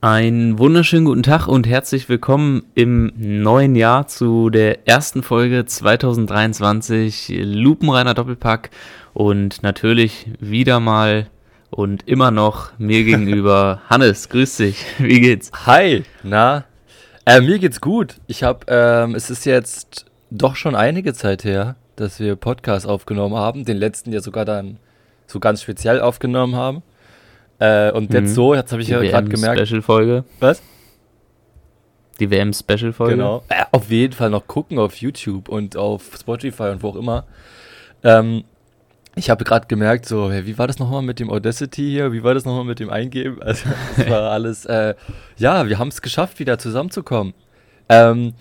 Einen wunderschönen guten Tag und herzlich willkommen im neuen Jahr zu der ersten Folge 2023 Lupenreiner Doppelpack und natürlich wieder mal und immer noch mir gegenüber Hannes, grüß dich, wie geht's? Hi, na, äh, mir geht's gut. Ich habe, ähm, es ist jetzt doch schon einige Zeit her, dass wir Podcast aufgenommen haben, den letzten ja sogar dann so ganz speziell aufgenommen haben. Äh, und jetzt mhm. so, jetzt habe ich Die ja gerade gemerkt. Special-Folge. Was? Die WM-Special-Folge. Genau. Äh, auf jeden Fall noch gucken auf YouTube und auf Spotify und wo auch immer. Ähm, ich habe gerade gemerkt, so, hey, wie war das nochmal mit dem Audacity hier? Wie war das nochmal mit dem Eingeben? Also, das war alles, äh, ja, wir haben es geschafft, wieder zusammenzukommen. Ähm,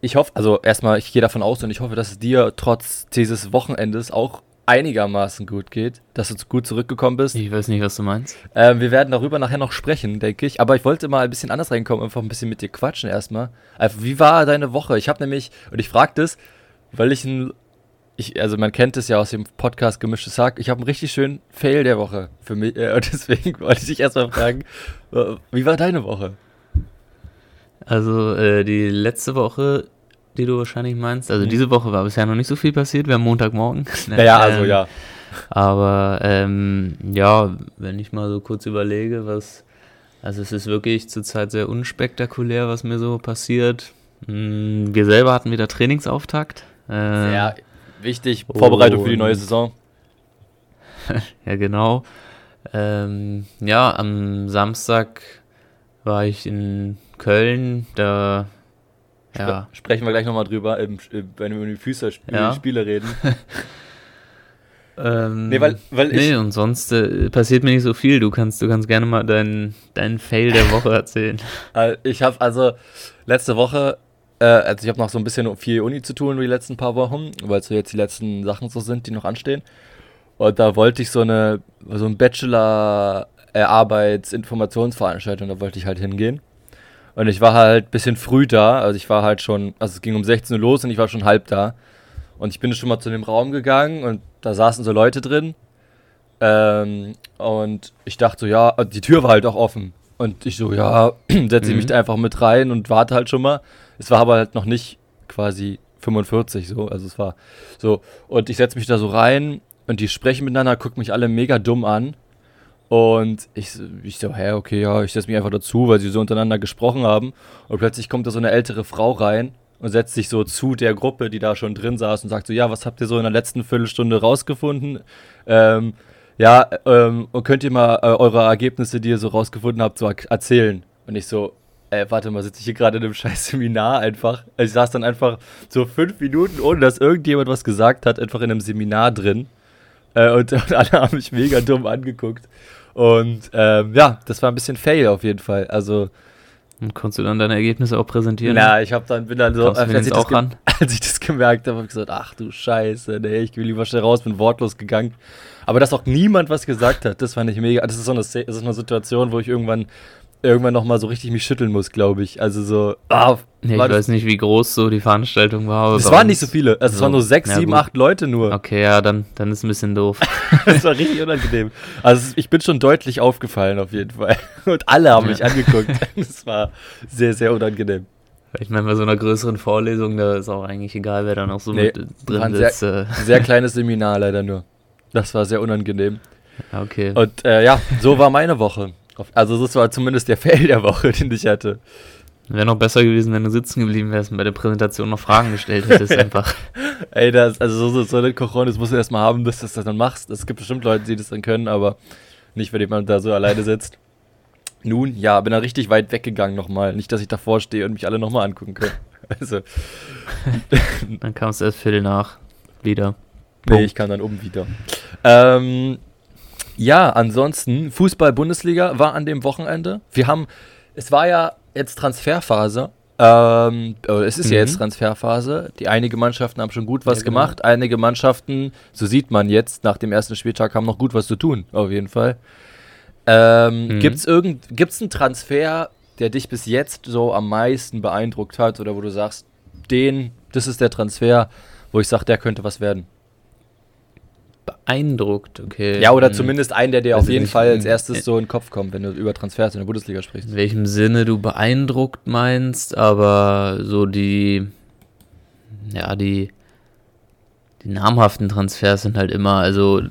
ich hoffe, also erstmal, ich gehe davon aus und ich hoffe, dass es dir trotz dieses Wochenendes auch einigermaßen gut geht, dass du gut zurückgekommen bist. Ich weiß nicht, was du meinst. Ähm, wir werden darüber nachher noch sprechen, denke ich. Aber ich wollte mal ein bisschen anders reinkommen, einfach ein bisschen mit dir quatschen erstmal. Also, wie war deine Woche? Ich habe nämlich, und ich frage das, weil ich ein, ich, also man kennt es ja aus dem Podcast Gemischtes Hack, ich habe einen richtig schönen Fail der Woche für mich. Äh, und deswegen wollte ich dich erstmal fragen, wie war deine Woche? Also äh, die letzte Woche die du wahrscheinlich meinst. Also mhm. diese Woche war bisher noch nicht so viel passiert. Wir haben Montagmorgen. Naja, also ähm, ja. Aber ähm, ja, wenn ich mal so kurz überlege, was. Also es ist wirklich zurzeit sehr unspektakulär, was mir so passiert. Hm, wir selber hatten wieder Trainingsauftakt. Äh, sehr wichtig, Vorbereitung für die neue Saison. ja, genau. Ähm, ja, am Samstag war ich in Köln. Da ja. Sprechen wir gleich nochmal drüber, im, wenn wir über die Fußballspiele ja. Spiele reden. ähm, nee, weil, weil ich. Nee, und sonst äh, passiert mir nicht so viel. Du kannst, du kannst gerne mal deinen dein Fail der Woche erzählen. ich habe also letzte Woche, äh, also ich habe noch so ein bisschen viel Uni zu tun die letzten paar Wochen, weil es so jetzt die letzten Sachen so sind, die noch anstehen. Und da wollte ich so eine, so ein Bachelor-Arbeitsinformationsveranstaltung, da wollte ich halt hingehen. Und ich war halt ein bisschen früh da. Also ich war halt schon, also es ging um 16 Uhr los und ich war schon halb da. Und ich bin schon mal zu dem Raum gegangen und da saßen so Leute drin. Ähm, und ich dachte so, ja, die Tür war halt auch offen. Und ich so, ja, setze ich mich mhm. da einfach mit rein und warte halt schon mal. Es war aber halt noch nicht quasi 45 so. Also es war so. Und ich setze mich da so rein und die sprechen miteinander, gucken mich alle mega dumm an. Und ich, ich so, hä, okay, ja, ich setze mich einfach dazu, weil sie so untereinander gesprochen haben. Und plötzlich kommt da so eine ältere Frau rein und setzt sich so zu der Gruppe, die da schon drin saß und sagt so, ja, was habt ihr so in der letzten Viertelstunde rausgefunden? Ähm, ja, ähm, könnt ihr mal äh, eure Ergebnisse, die ihr so rausgefunden habt, so erzählen? Und ich so, ey, warte mal, sitze ich hier gerade in einem scheiß Seminar einfach? Also ich saß dann einfach so fünf Minuten, ohne dass irgendjemand was gesagt hat, einfach in einem Seminar drin. Äh, und, und, alle haben mich mega dumm angeguckt. Und ähm, ja, das war ein bisschen Fail auf jeden Fall. Also. Und konntest du dann deine Ergebnisse auch präsentieren? Ja, ich habe dann bin dann so, als ich, auch ran? als ich das gemerkt habe, habe ich gesagt, ach du Scheiße, nee, ich will lieber schnell raus, bin wortlos gegangen. Aber dass auch niemand was gesagt hat, das fand ich mega. Das ist so eine, das ist eine Situation, wo ich irgendwann irgendwann noch mal so richtig mich schütteln muss, glaube ich. Also so. Ah, nee, ich weiß nicht, wie groß so die Veranstaltung war. Es waren nicht so viele. Also so, es waren nur sechs, sieben, gut. acht Leute nur. Okay, ja, dann, dann ist ein bisschen doof. das war richtig unangenehm. Also ich bin schon deutlich aufgefallen auf jeden Fall. Und alle haben ja. mich angeguckt. Das war sehr, sehr unangenehm. Ich meine, bei so einer größeren Vorlesung, da ist auch eigentlich egal, wer da noch so nee, mit drin ist. Sehr, äh. sehr kleines Seminar leider nur. Das war sehr unangenehm. Okay. Und äh, ja, so war meine Woche. Also das war zumindest der Fail der Woche, den ich hatte. Wäre noch besser gewesen, wenn du sitzen geblieben wärst und bei der Präsentation noch Fragen gestellt hättest einfach. Ey, das, also so, so eine Kochon, das musst du erstmal haben, dass du das dann machst. Es gibt bestimmt Leute, die das dann können, aber nicht, wenn jemand da so alleine sitzt. Nun, ja, bin da richtig weit weggegangen nochmal. Nicht, dass ich davor stehe und mich alle nochmal angucken können. Also. dann kamst du erst Viertel nach wieder. Nee, ich kam dann oben wieder. Ähm, ja, ansonsten, Fußball-Bundesliga war an dem Wochenende. Wir haben, es war ja jetzt Transferphase. Ähm, es ist mhm. ja jetzt Transferphase. Die einige Mannschaften haben schon gut was ja, genau. gemacht. Einige Mannschaften, so sieht man jetzt, nach dem ersten Spieltag haben noch gut was zu tun, auf jeden Fall. Ähm, mhm. Gibt es einen Transfer, der dich bis jetzt so am meisten beeindruckt hat oder wo du sagst, den, das ist der Transfer, wo ich sage, der könnte was werden? Beeindruckt, okay. Ja, oder hm. zumindest einen, der dir auf jeden Fall als erstes so in den Kopf kommt, wenn du über Transfers in der Bundesliga sprichst. In welchem Sinne du beeindruckt meinst, aber so die, ja, die, die namhaften Transfers sind halt immer, also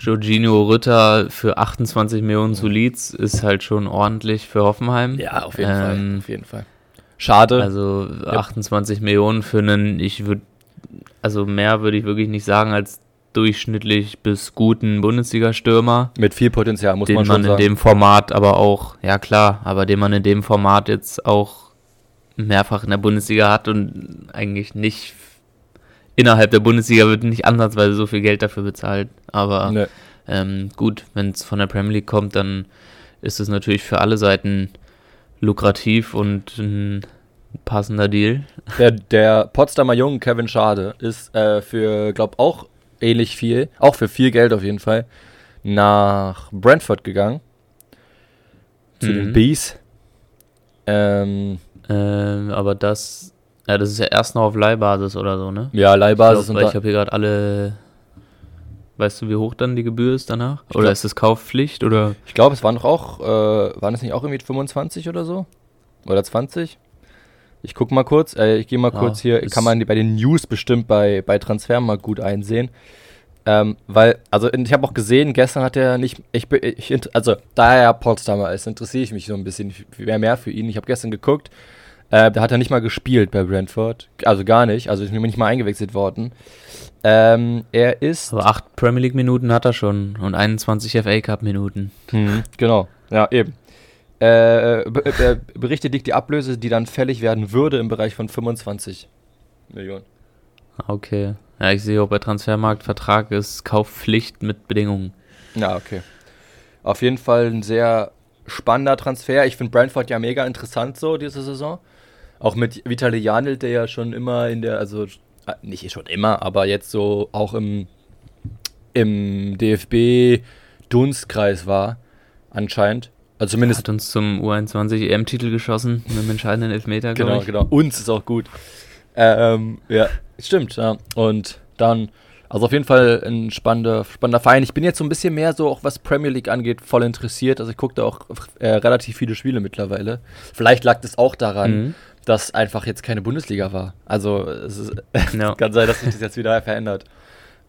Jorginho Rütter für 28 Millionen zu Leeds ist halt schon ordentlich für Hoffenheim. Ja, auf jeden ähm, Fall. Auf jeden Fall. Schade. Also 28 ja. Millionen für einen, ich würde, also mehr würde ich wirklich nicht sagen als durchschnittlich bis guten Bundesliga-Stürmer. Mit viel Potenzial, muss man schon man sagen. Den man in dem Format aber auch, ja klar, aber den man in dem Format jetzt auch mehrfach in der Bundesliga hat und eigentlich nicht innerhalb der Bundesliga wird nicht ansatzweise so viel Geld dafür bezahlt. Aber nee. ähm, gut, wenn es von der Premier League kommt, dann ist es natürlich für alle Seiten lukrativ und ein passender Deal. Der, der Potsdamer Jungen Kevin Schade ist äh, für, glaube auch ähnlich viel, auch für viel Geld auf jeden Fall, nach Brentford gegangen. Zu mhm. den Bees. Ähm, ähm, aber das, ja, das ist ja erst noch auf Leihbasis oder so, ne? Ja, Leihbasis. Ich, glaub, ich habe hier gerade alle. Weißt du, wie hoch dann die Gebühr ist danach? Oder glaub, ist das Kaufpflicht? Oder? Ich glaube, es waren doch auch, äh, waren es nicht auch irgendwie 25 oder so? Oder 20? Ich gucke mal kurz, äh, ich gehe mal ja, kurz hier, kann man bei den News bestimmt bei, bei Transfer mal gut einsehen. Ähm, weil, also ich habe auch gesehen, gestern hat er nicht, ich, ich also da er ja Potsdamer ist, interessiere ich mich so ein bisschen mehr, mehr für ihn. Ich habe gestern geguckt, äh, da hat er nicht mal gespielt bei Brentford, also gar nicht, also ist mir nicht mal eingewechselt worden. Ähm, er ist. Aber acht Premier League Minuten hat er schon und 21 FA Cup Minuten. Mhm, genau, ja, eben. Äh, äh, berichtet liegt die Ablöse, die dann fällig werden würde, im Bereich von 25 Millionen. Okay. Ja, ich sehe auch bei Transfermarkt, Vertrag ist Kaufpflicht mit Bedingungen. Ja, okay. Auf jeden Fall ein sehr spannender Transfer. Ich finde Brentford ja mega interessant so diese Saison. Auch mit Vitali Janil, der ja schon immer in der, also äh, nicht schon immer, aber jetzt so auch im, im DFB-Dunstkreis war, anscheinend. Also zumindest. Hat uns zum U21 EM-Titel geschossen mit dem entscheidenden Elfmeter, Genau, ich. genau. Uns ist auch gut. Ähm, ja, stimmt, ja. Und dann, also auf jeden Fall ein spannender, spannender Verein. Ich bin jetzt so ein bisschen mehr so, auch was Premier League angeht, voll interessiert. Also ich gucke da auch äh, relativ viele Spiele mittlerweile. Vielleicht lag das auch daran, mhm. dass einfach jetzt keine Bundesliga war. Also es ist, ja. kann sein, dass sich das jetzt wieder verändert.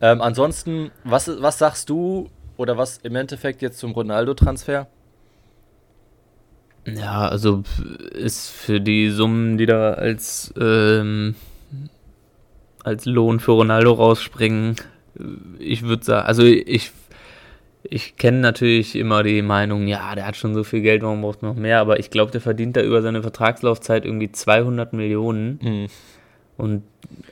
Ähm, ansonsten, was, was sagst du oder was im Endeffekt jetzt zum Ronaldo-Transfer? Ja, also ist für die Summen, die da als, ähm, als Lohn für Ronaldo rausspringen, ich würde sagen, also ich, ich kenne natürlich immer die Meinung, ja, der hat schon so viel Geld, warum braucht man noch mehr? Aber ich glaube, der verdient da über seine Vertragslaufzeit irgendwie 200 Millionen. Mhm. Und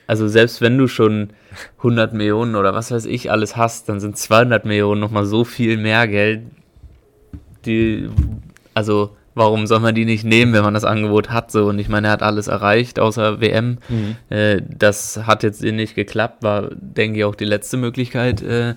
also selbst wenn du schon 100 Millionen oder was weiß ich alles hast, dann sind 200 Millionen nochmal so viel mehr Geld, die, also warum soll man die nicht nehmen, wenn man das Angebot hat? So, und ich meine, er hat alles erreicht, außer WM. Mhm. Äh, das hat jetzt nicht geklappt, war, denke ich, auch die letzte Möglichkeit. Äh,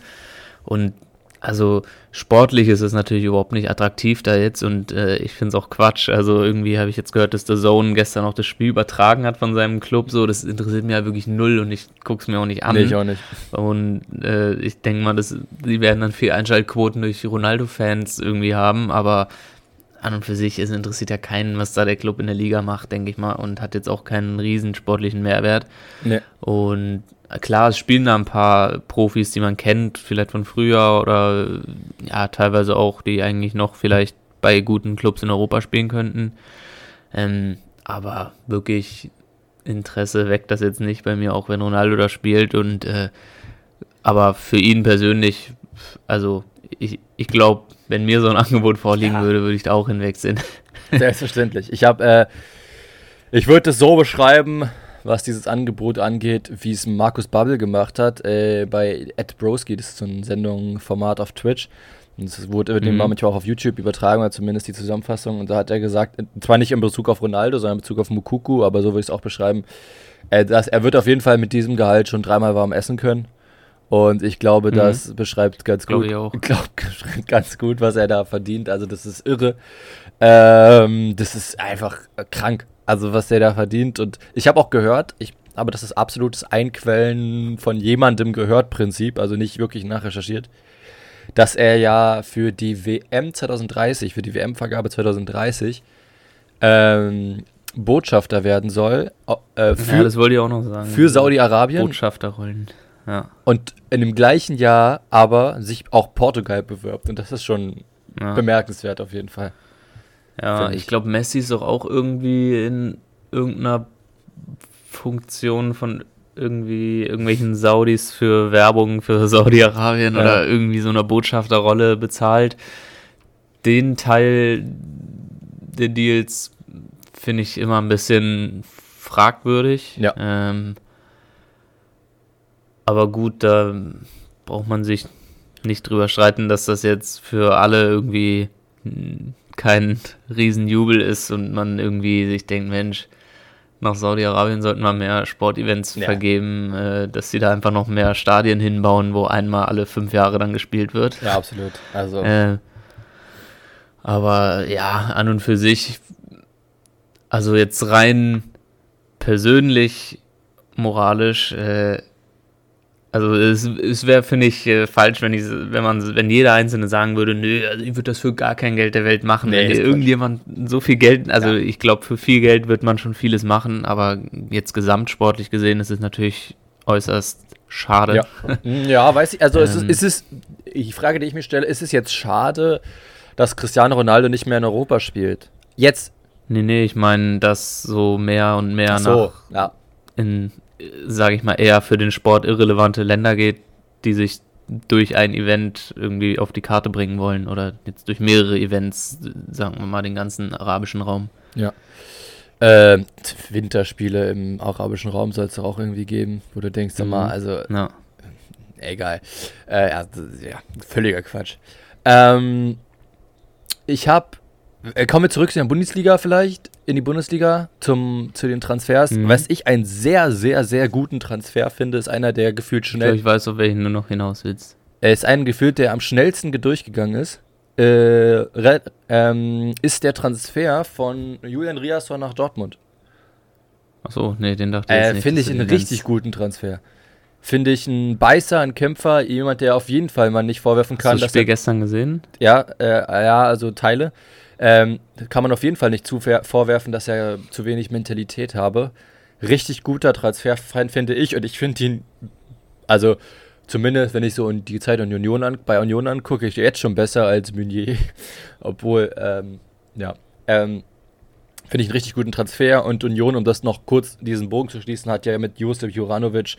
und also sportlich ist es natürlich überhaupt nicht attraktiv da jetzt und äh, ich finde es auch Quatsch. Also irgendwie habe ich jetzt gehört, dass der Zone gestern auch das Spiel übertragen hat von seinem Club. So, das interessiert mich ja wirklich null und ich gucke es mir auch nicht an. Nee, ich auch nicht. Und äh, ich denke mal, dass die werden dann viel Einschaltquoten durch Ronaldo-Fans irgendwie haben, aber an und für sich, es interessiert ja keinen, was da der Club in der Liga macht, denke ich mal, und hat jetzt auch keinen riesen sportlichen Mehrwert. Nee. Und klar, es spielen da ein paar Profis, die man kennt, vielleicht von früher oder ja, teilweise auch, die eigentlich noch vielleicht bei guten Clubs in Europa spielen könnten. Ähm, aber wirklich Interesse weckt das jetzt nicht bei mir, auch wenn Ronaldo da spielt. Und äh, aber für ihn persönlich, also ich, ich glaube, wenn mir so ein Angebot vorliegen ja. würde, würde ich da auch hinwechseln. Selbstverständlich. Ich habe, äh, ich würde es so beschreiben, was dieses Angebot angeht, wie es Markus Bubble gemacht hat äh, bei Ed Broski. Das ist so ein Sendungsformat auf Twitch. Und es wurde mhm. manchmal auch auf YouTube übertragen, oder zumindest die Zusammenfassung. Und da hat er gesagt, zwar nicht in Bezug auf Ronaldo, sondern in Bezug auf Mukuku, aber so würde ich es auch beschreiben, äh, dass er wird auf jeden Fall mit diesem Gehalt schon dreimal warm essen können. Und ich glaube, mhm. das beschreibt ganz gut. Ich auch. Glaub, ganz gut, was er da verdient. Also das ist irre. Ähm, das ist einfach krank. Also was der da verdient. Und ich habe auch gehört, ich aber das ist absolutes Einquellen von jemandem gehört Prinzip, also nicht wirklich nachrecherchiert, dass er ja für die WM 2030, für die WM-Vergabe 2030, ähm, Botschafter werden soll. Äh, für, ja, das wollte ich auch noch sagen. Für Saudi-Arabien. Botschafterrollen. Ja. Und in dem gleichen Jahr aber sich auch Portugal bewirbt. Und das ist schon ja. bemerkenswert auf jeden Fall. Ja, ich, ich glaube, Messi ist doch auch irgendwie in irgendeiner Funktion von irgendwie irgendwelchen Saudis für Werbung für Saudi-Arabien ja. oder irgendwie so einer Botschafterrolle bezahlt. Den Teil der Deals finde ich immer ein bisschen fragwürdig. Ja. Ähm, aber gut, da braucht man sich nicht drüber streiten, dass das jetzt für alle irgendwie kein Riesenjubel ist und man irgendwie sich denkt, Mensch, nach Saudi-Arabien sollten wir mehr Sportevents ja. vergeben, äh, dass sie da einfach noch mehr Stadien hinbauen, wo einmal alle fünf Jahre dann gespielt wird. Ja, absolut. Also. Äh, aber ja, an und für sich, also jetzt rein persönlich, moralisch, äh, also es, es wäre, finde ich, äh, falsch, wenn ich, wenn man, wenn jeder Einzelne sagen würde, nö, also ich würde das für gar kein Geld der Welt machen. Nee, wenn irgendjemand so viel Geld, also ja. ich glaube, für viel Geld wird man schon vieles machen, aber jetzt gesamtsportlich gesehen ist es natürlich äußerst schade. Ja, ja weiß ich, also ähm, ist, es, ist es, die Frage, die ich mir stelle, ist es jetzt schade, dass Cristiano Ronaldo nicht mehr in Europa spielt? Jetzt. Nee, nee, ich meine, dass so mehr und mehr so, nach ja. in sage ich mal, eher für den Sport irrelevante Länder geht, die sich durch ein Event irgendwie auf die Karte bringen wollen oder jetzt durch mehrere Events, sagen wir mal, den ganzen arabischen Raum. Ja. Äh, Winterspiele im arabischen Raum soll es doch auch irgendwie geben, wo du denkst, mhm. mal, also ja. egal. Äh, ja, ja, völliger Quatsch. Ähm, ich habe äh, kommen wir zurück in die Bundesliga vielleicht, in die Bundesliga zum, zu den Transfers. Mhm. Was ich einen sehr, sehr, sehr guten Transfer finde, ist einer, der gefühlt schnell. Ich, glaub, ich weiß, auf welchen du noch hinaus willst. Er ist ein gefühlt, der am schnellsten durchgegangen ist. Äh, ähm, ist der Transfer von Julian Riasson nach Dortmund. Achso, nee, den dachte ich äh, nicht. Finde ich einen richtig guten Transfer. Finde ich ein Beißer, ein Kämpfer, jemand, der auf jeden Fall man nicht vorwerfen kann. Hast du das Spiel gestern gesehen? Ja, äh, ja, also Teile. Ähm, kann man auf jeden Fall nicht vorwerfen, dass er zu wenig Mentalität habe. Richtig guter Transfer, finde ich. Und ich finde ihn, also zumindest wenn ich so die Zeit in Union an, bei Union angucke, ich jetzt schon besser als Meunier. Obwohl, ähm, ja, ähm, finde ich einen richtig guten Transfer. Und Union, um das noch kurz diesen Bogen zu schließen, hat ja mit Josef Juranovic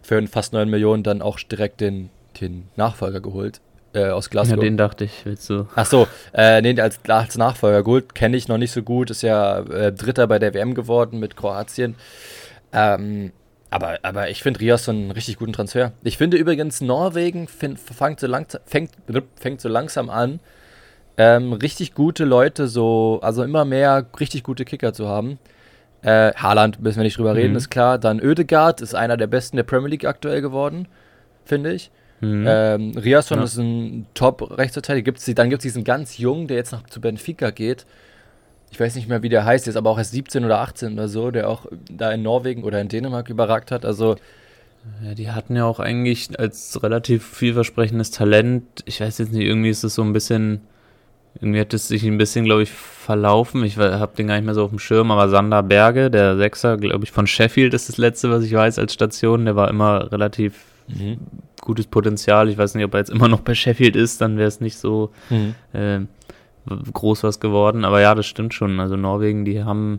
für fast 9 Millionen dann auch direkt den, den Nachfolger geholt äh, aus Glasgow. Ja, den dachte ich, willst du. Ach so, äh, nee, als, als Nachfolger. Gold kenne ich noch nicht so gut, ist ja äh, Dritter bei der WM geworden mit Kroatien. Ähm, aber, aber ich finde Rias so einen richtig guten Transfer. Ich finde übrigens, Norwegen find, fängt, so langsam, fängt, fängt so langsam an, ähm, richtig gute Leute, so, also immer mehr richtig gute Kicker zu haben. Äh, Haaland müssen wir nicht drüber reden, mhm. ist klar. Dann Oedegaard ist einer der besten der Premier League aktuell geworden, finde ich. Mhm. Ähm, Riasson ja. ist ein Top-Rechtsverteidiger. Dann gibt es diesen ganz jungen, der jetzt noch zu Benfica geht. Ich weiß nicht mehr, wie der heißt, jetzt aber auch erst 17 oder 18 oder so, der auch da in Norwegen oder in Dänemark überragt hat. Also. Ja, die hatten ja auch eigentlich als relativ vielversprechendes Talent. Ich weiß jetzt nicht, irgendwie ist es so ein bisschen. Irgendwie hat es sich ein bisschen, glaube ich, verlaufen. Ich habe den gar nicht mehr so auf dem Schirm, aber Sander Berge, der Sechser, glaube ich, von Sheffield ist das letzte, was ich weiß als Station. Der war immer relativ mhm. Gutes Potenzial. Ich weiß nicht, ob er jetzt immer noch bei Sheffield ist, dann wäre es nicht so mhm. äh, groß was geworden. Aber ja, das stimmt schon. Also Norwegen, die haben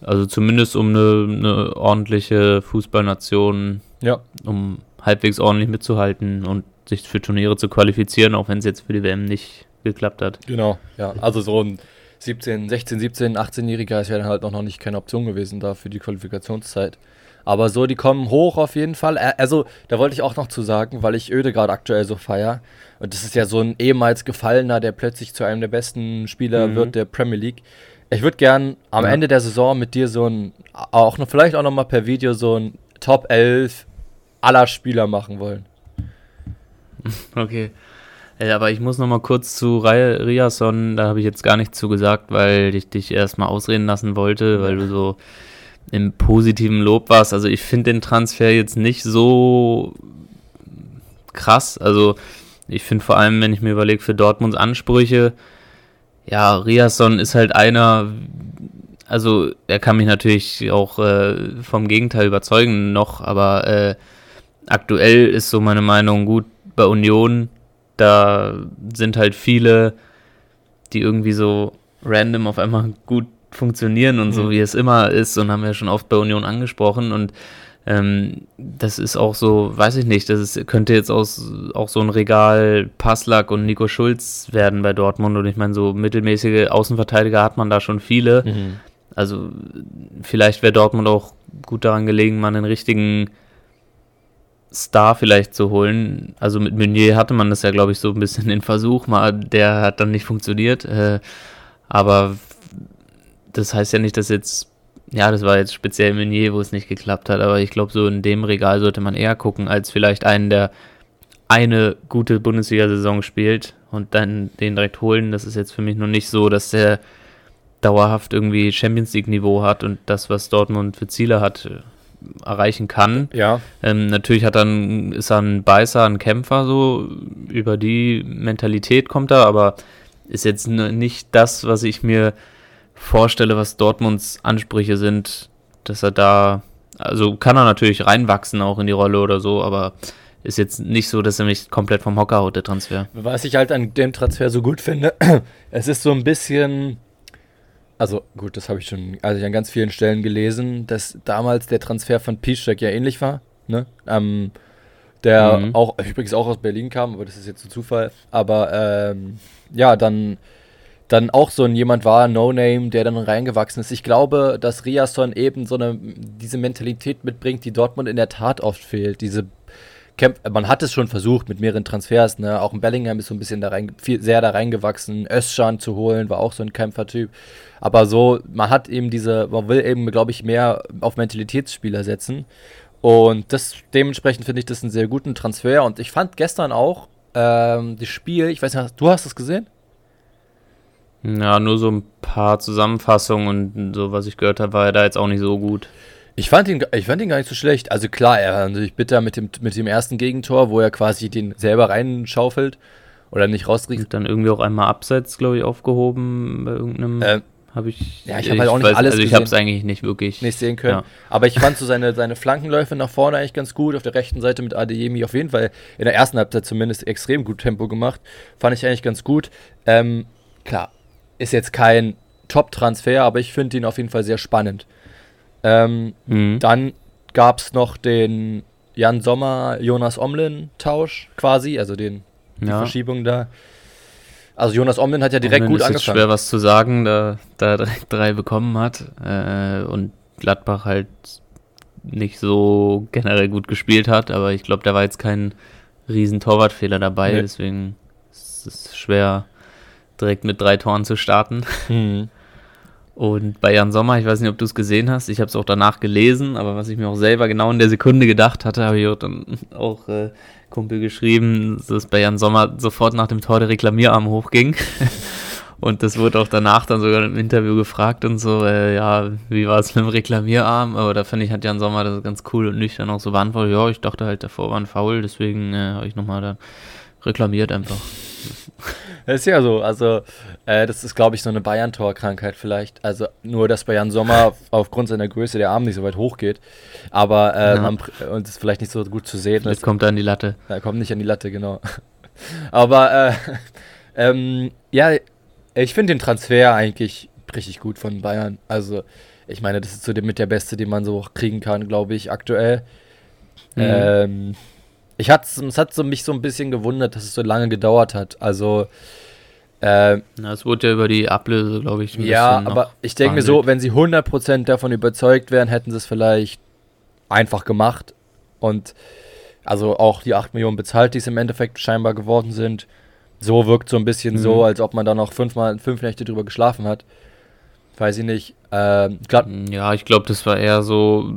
also zumindest um eine, eine ordentliche Fußballnation, ja. um halbwegs ordentlich mitzuhalten und sich für Turniere zu qualifizieren, auch wenn es jetzt für die WM nicht geklappt hat. Genau, ja. Also so ein 17, 16, 17, 18-Jähriger ist ja dann halt noch nicht keine Option gewesen da für die Qualifikationszeit. Aber so, die kommen hoch auf jeden Fall. Also, da wollte ich auch noch zu sagen, weil ich Öde gerade aktuell so feier. Und das ist ja so ein ehemals Gefallener, der plötzlich zu einem der besten Spieler mhm. wird der Premier League. Ich würde gern am ja. Ende der Saison mit dir so ein, auch noch, vielleicht auch noch mal per Video so ein Top 11 aller Spieler machen wollen. Okay. Ey, aber ich muss noch mal kurz zu Riason, da habe ich jetzt gar nichts zu gesagt, weil ich dich erstmal ausreden lassen wollte, weil du so im positiven Lob warst. Also ich finde den Transfer jetzt nicht so krass. Also ich finde vor allem, wenn ich mir überlege, für Dortmunds Ansprüche, ja, Riasson ist halt einer, also er kann mich natürlich auch äh, vom Gegenteil überzeugen noch, aber äh, aktuell ist so meine Meinung gut bei Union, da sind halt viele, die irgendwie so random auf einmal gut funktionieren und mhm. so wie es immer ist und haben wir schon oft bei Union angesprochen und ähm, das ist auch so, weiß ich nicht, das ist, könnte jetzt aus, auch so ein Regal Passlack und Nico Schulz werden bei Dortmund und ich meine, so mittelmäßige Außenverteidiger hat man da schon viele. Mhm. Also vielleicht wäre Dortmund auch gut daran gelegen, mal einen richtigen Star vielleicht zu holen. Also mit Meunier hatte man das ja, glaube ich, so ein bisschen den Versuch, mal, der hat dann nicht funktioniert. Äh, aber das heißt ja nicht, dass jetzt, ja, das war jetzt speziell Meunier, wo es nicht geklappt hat, aber ich glaube, so in dem Regal sollte man eher gucken, als vielleicht einen, der eine gute Bundesliga-Saison spielt und dann den direkt holen. Das ist jetzt für mich noch nicht so, dass der dauerhaft irgendwie Champions League-Niveau hat und das, was Dortmund für Ziele hat, erreichen kann. Ja. Ähm, natürlich hat dann, ist er ein Beißer, ein Kämpfer, so über die Mentalität kommt er, aber ist jetzt nicht das, was ich mir vorstelle, was Dortmunds Ansprüche sind, dass er da, also kann er natürlich reinwachsen auch in die Rolle oder so, aber ist jetzt nicht so, dass er mich komplett vom Hocker haut, der Transfer. Was ich halt an dem Transfer so gut finde, es ist so ein bisschen, also gut, das habe ich schon also an ganz vielen Stellen gelesen, dass damals der Transfer von Piszczek ja ähnlich war, ne? Ähm, der mhm. auch übrigens auch aus Berlin kam, aber das ist jetzt ein Zufall. Aber ähm, ja, dann dann auch so ein jemand war, No Name, der dann reingewachsen ist. Ich glaube, dass Riasson eben so eine diese Mentalität mitbringt, die Dortmund in der Tat oft fehlt. Diese Camp man hat es schon versucht mit mehreren Transfers, ne? Auch Bellingham ist so ein bisschen da rein, viel, sehr da reingewachsen. Özcan zu holen, war auch so ein Kämpfertyp. Aber so, man hat eben diese, man will eben, glaube ich, mehr auf Mentalitätsspieler setzen. Und das, dementsprechend finde ich das einen sehr guten Transfer. Und ich fand gestern auch ähm, das Spiel, ich weiß nicht, du hast es gesehen? Ja, nur so ein paar Zusammenfassungen und so, was ich gehört habe, war er da jetzt auch nicht so gut. Ich fand ihn, ich fand ihn gar nicht so schlecht. Also klar, er war natürlich bitter mit dem, mit dem ersten Gegentor, wo er quasi den selber reinschaufelt oder nicht rauskriegt. Dann irgendwie auch einmal abseits, glaube ich, aufgehoben bei irgendeinem. Äh, habe ich. Ja, ich habe halt auch nicht weiß, alles Also ich habe es eigentlich nicht wirklich nicht sehen können. Ja. Aber ich fand so seine, seine Flankenläufe nach vorne eigentlich ganz gut. Auf der rechten Seite mit Adeyemi auf jeden Fall in der ersten Halbzeit zumindest extrem gut Tempo gemacht. Fand ich eigentlich ganz gut. Ähm, klar, ist jetzt kein Top-Transfer, aber ich finde ihn auf jeden Fall sehr spannend. Ähm, mhm. Dann gab es noch den Jan Sommer, Jonas Omlin-Tausch quasi, also den, die ja. Verschiebung da. Also Jonas Omlin hat ja direkt Omlin gut ist angefangen. Ist schwer was zu sagen, da, da direkt drei bekommen hat äh, und Gladbach halt nicht so generell gut gespielt hat, aber ich glaube, da war jetzt kein riesen Torwartfehler dabei, nee. deswegen ist es schwer direkt mit drei Toren zu starten. Mhm. Und bei Jan Sommer, ich weiß nicht, ob du es gesehen hast, ich habe es auch danach gelesen, aber was ich mir auch selber genau in der Sekunde gedacht hatte, habe ich auch dann auch äh, Kumpel geschrieben, dass bei Jan Sommer sofort nach dem Tor der Reklamierarm hochging. und das wurde auch danach dann sogar im Interview gefragt und so, äh, ja, wie war es mit dem Reklamierarm? Aber da finde ich, hat Jan Sommer das ganz cool und nüchtern auch so beantwortet, ja, ich dachte halt, davor war ein Foul, deswegen äh, habe ich nochmal da reklamiert einfach. Das ist ja so. Also, äh, das ist, glaube ich, so eine Bayern-Tor-Krankheit vielleicht. Also, nur, dass Jan Sommer aufgrund seiner Größe der Arm nicht so weit hochgeht. Aber, äh, ja. man, und es ist vielleicht nicht so gut zu sehen. Jetzt kommt er an die Latte. Er kommt nicht an die Latte, genau. Aber, äh, ähm, ja, ich finde den Transfer eigentlich richtig gut von Bayern. Also, ich meine, das ist so mit der Beste, den man so kriegen kann, glaube ich, aktuell. Mhm. Ähm, ich hatte, es hat so mich so ein bisschen gewundert, dass es so lange gedauert hat. Also. Äh, Na, es wurde ja über die Ablöse, glaube ich. ja, aber ich denke mir so, wenn sie 100% davon überzeugt wären, hätten sie es vielleicht einfach gemacht. Und also auch die 8 Millionen bezahlt, die es im Endeffekt scheinbar geworden sind. So wirkt so ein bisschen mhm. so, als ob man da noch fünfmal, fünf Nächte drüber geschlafen hat. Weiß ich nicht. Äh, ja, ich glaube, das war eher so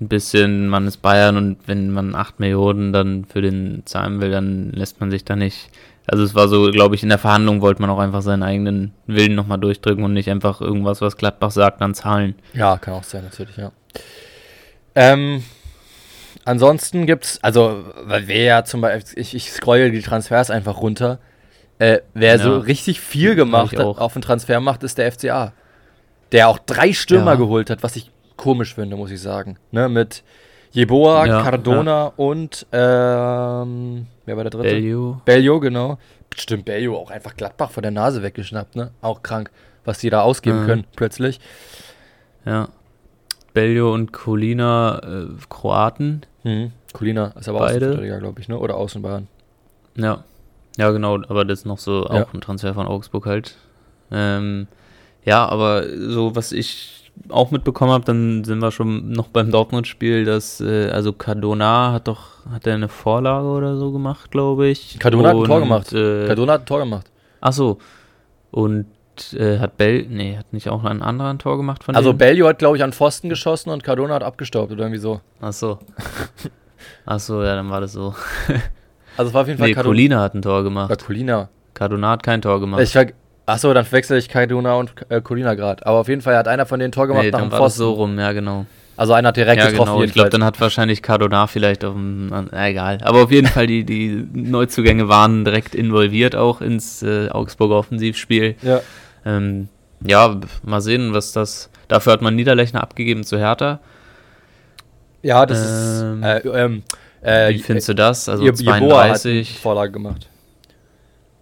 ein bisschen, man ist Bayern und wenn man 8 Millionen dann für den zahlen will, dann lässt man sich da nicht Also es war so, glaube ich, in der Verhandlung wollte man auch einfach seinen eigenen Willen nochmal durchdrücken und nicht einfach irgendwas, was Gladbach sagt, dann zahlen. Ja, kann auch sein, natürlich, ja. Ähm, ansonsten gibt's, also, weil wer ja zum Beispiel, ich, ich scrolle die Transfers einfach runter. Äh, wer Ja. so richtig viel gemacht hat, auch. auf den Transfer macht, ist der FCA. Der auch drei Stürmer Ja. geholt hat, was ich komisch finde, muss ich sagen. Ne, mit Jeboa, Ja, Cardona und ähm, wer war der dritte? Bellio. Bellio, genau. Stimmt, Bellio auch einfach Gladbach vor der Nase weggeschnappt, ne? Auch krank, was die da ausgeben Mhm. können, plötzlich. Ja. Bellio und Colina, äh, Kroaten. Mhm. Colina ist aber Beide. Außenverteidiger, glaube ich, ne? Oder Außenbahn. Ja. Ja, genau, aber das ist noch so Ja. auch ein Transfer von Augsburg halt. Ähm, ja, aber so, was ich auch mitbekommen habe, dann sind wir schon noch beim Dortmund-Spiel, dass, äh, also Cardona hat doch, hat er eine Vorlage oder so gemacht, glaube ich. Cardona hat ein Tor Und, gemacht. Äh, Cardona hat ein Tor gemacht. ach so. Und äh, hat Bell, nee, hat nicht auch ein anderer ein Tor gemacht von Also denen? Bellio hat, glaube ich, an Pfosten geschossen und Cardona hat abgestaubt oder irgendwie so. Ach so. Ach so, ja, dann war das so. Also es war auf jeden Fall Nee, Cardona. Colina hat ein Tor gemacht. Oder Colina. Cardona hat kein Tor gemacht. Ich ver Achso, dann verwechsel ich Cardona und äh, Colina gerade. Aber auf jeden Fall hat einer von denen Tor gemacht nee, nach dann dem war das Pfosten. so rum, ja, genau. Also einer hat direkt ja, getroffen. genau. Ich glaube, dann hat wahrscheinlich Cardona vielleicht auf dem. Na, egal. Aber auf jeden Fall, die, die Neuzugänge waren direkt involviert auch ins äh, Augsburger Offensivspiel. ja. Ähm, ja, mal sehen, was das. Dafür hat man Niederlechner abgegeben zu Hertha. ja, das Ähm, ist. Äh, ähm, äh, Wie findest du das? Also Je- Jeboa hat 32. Vorlage gemacht.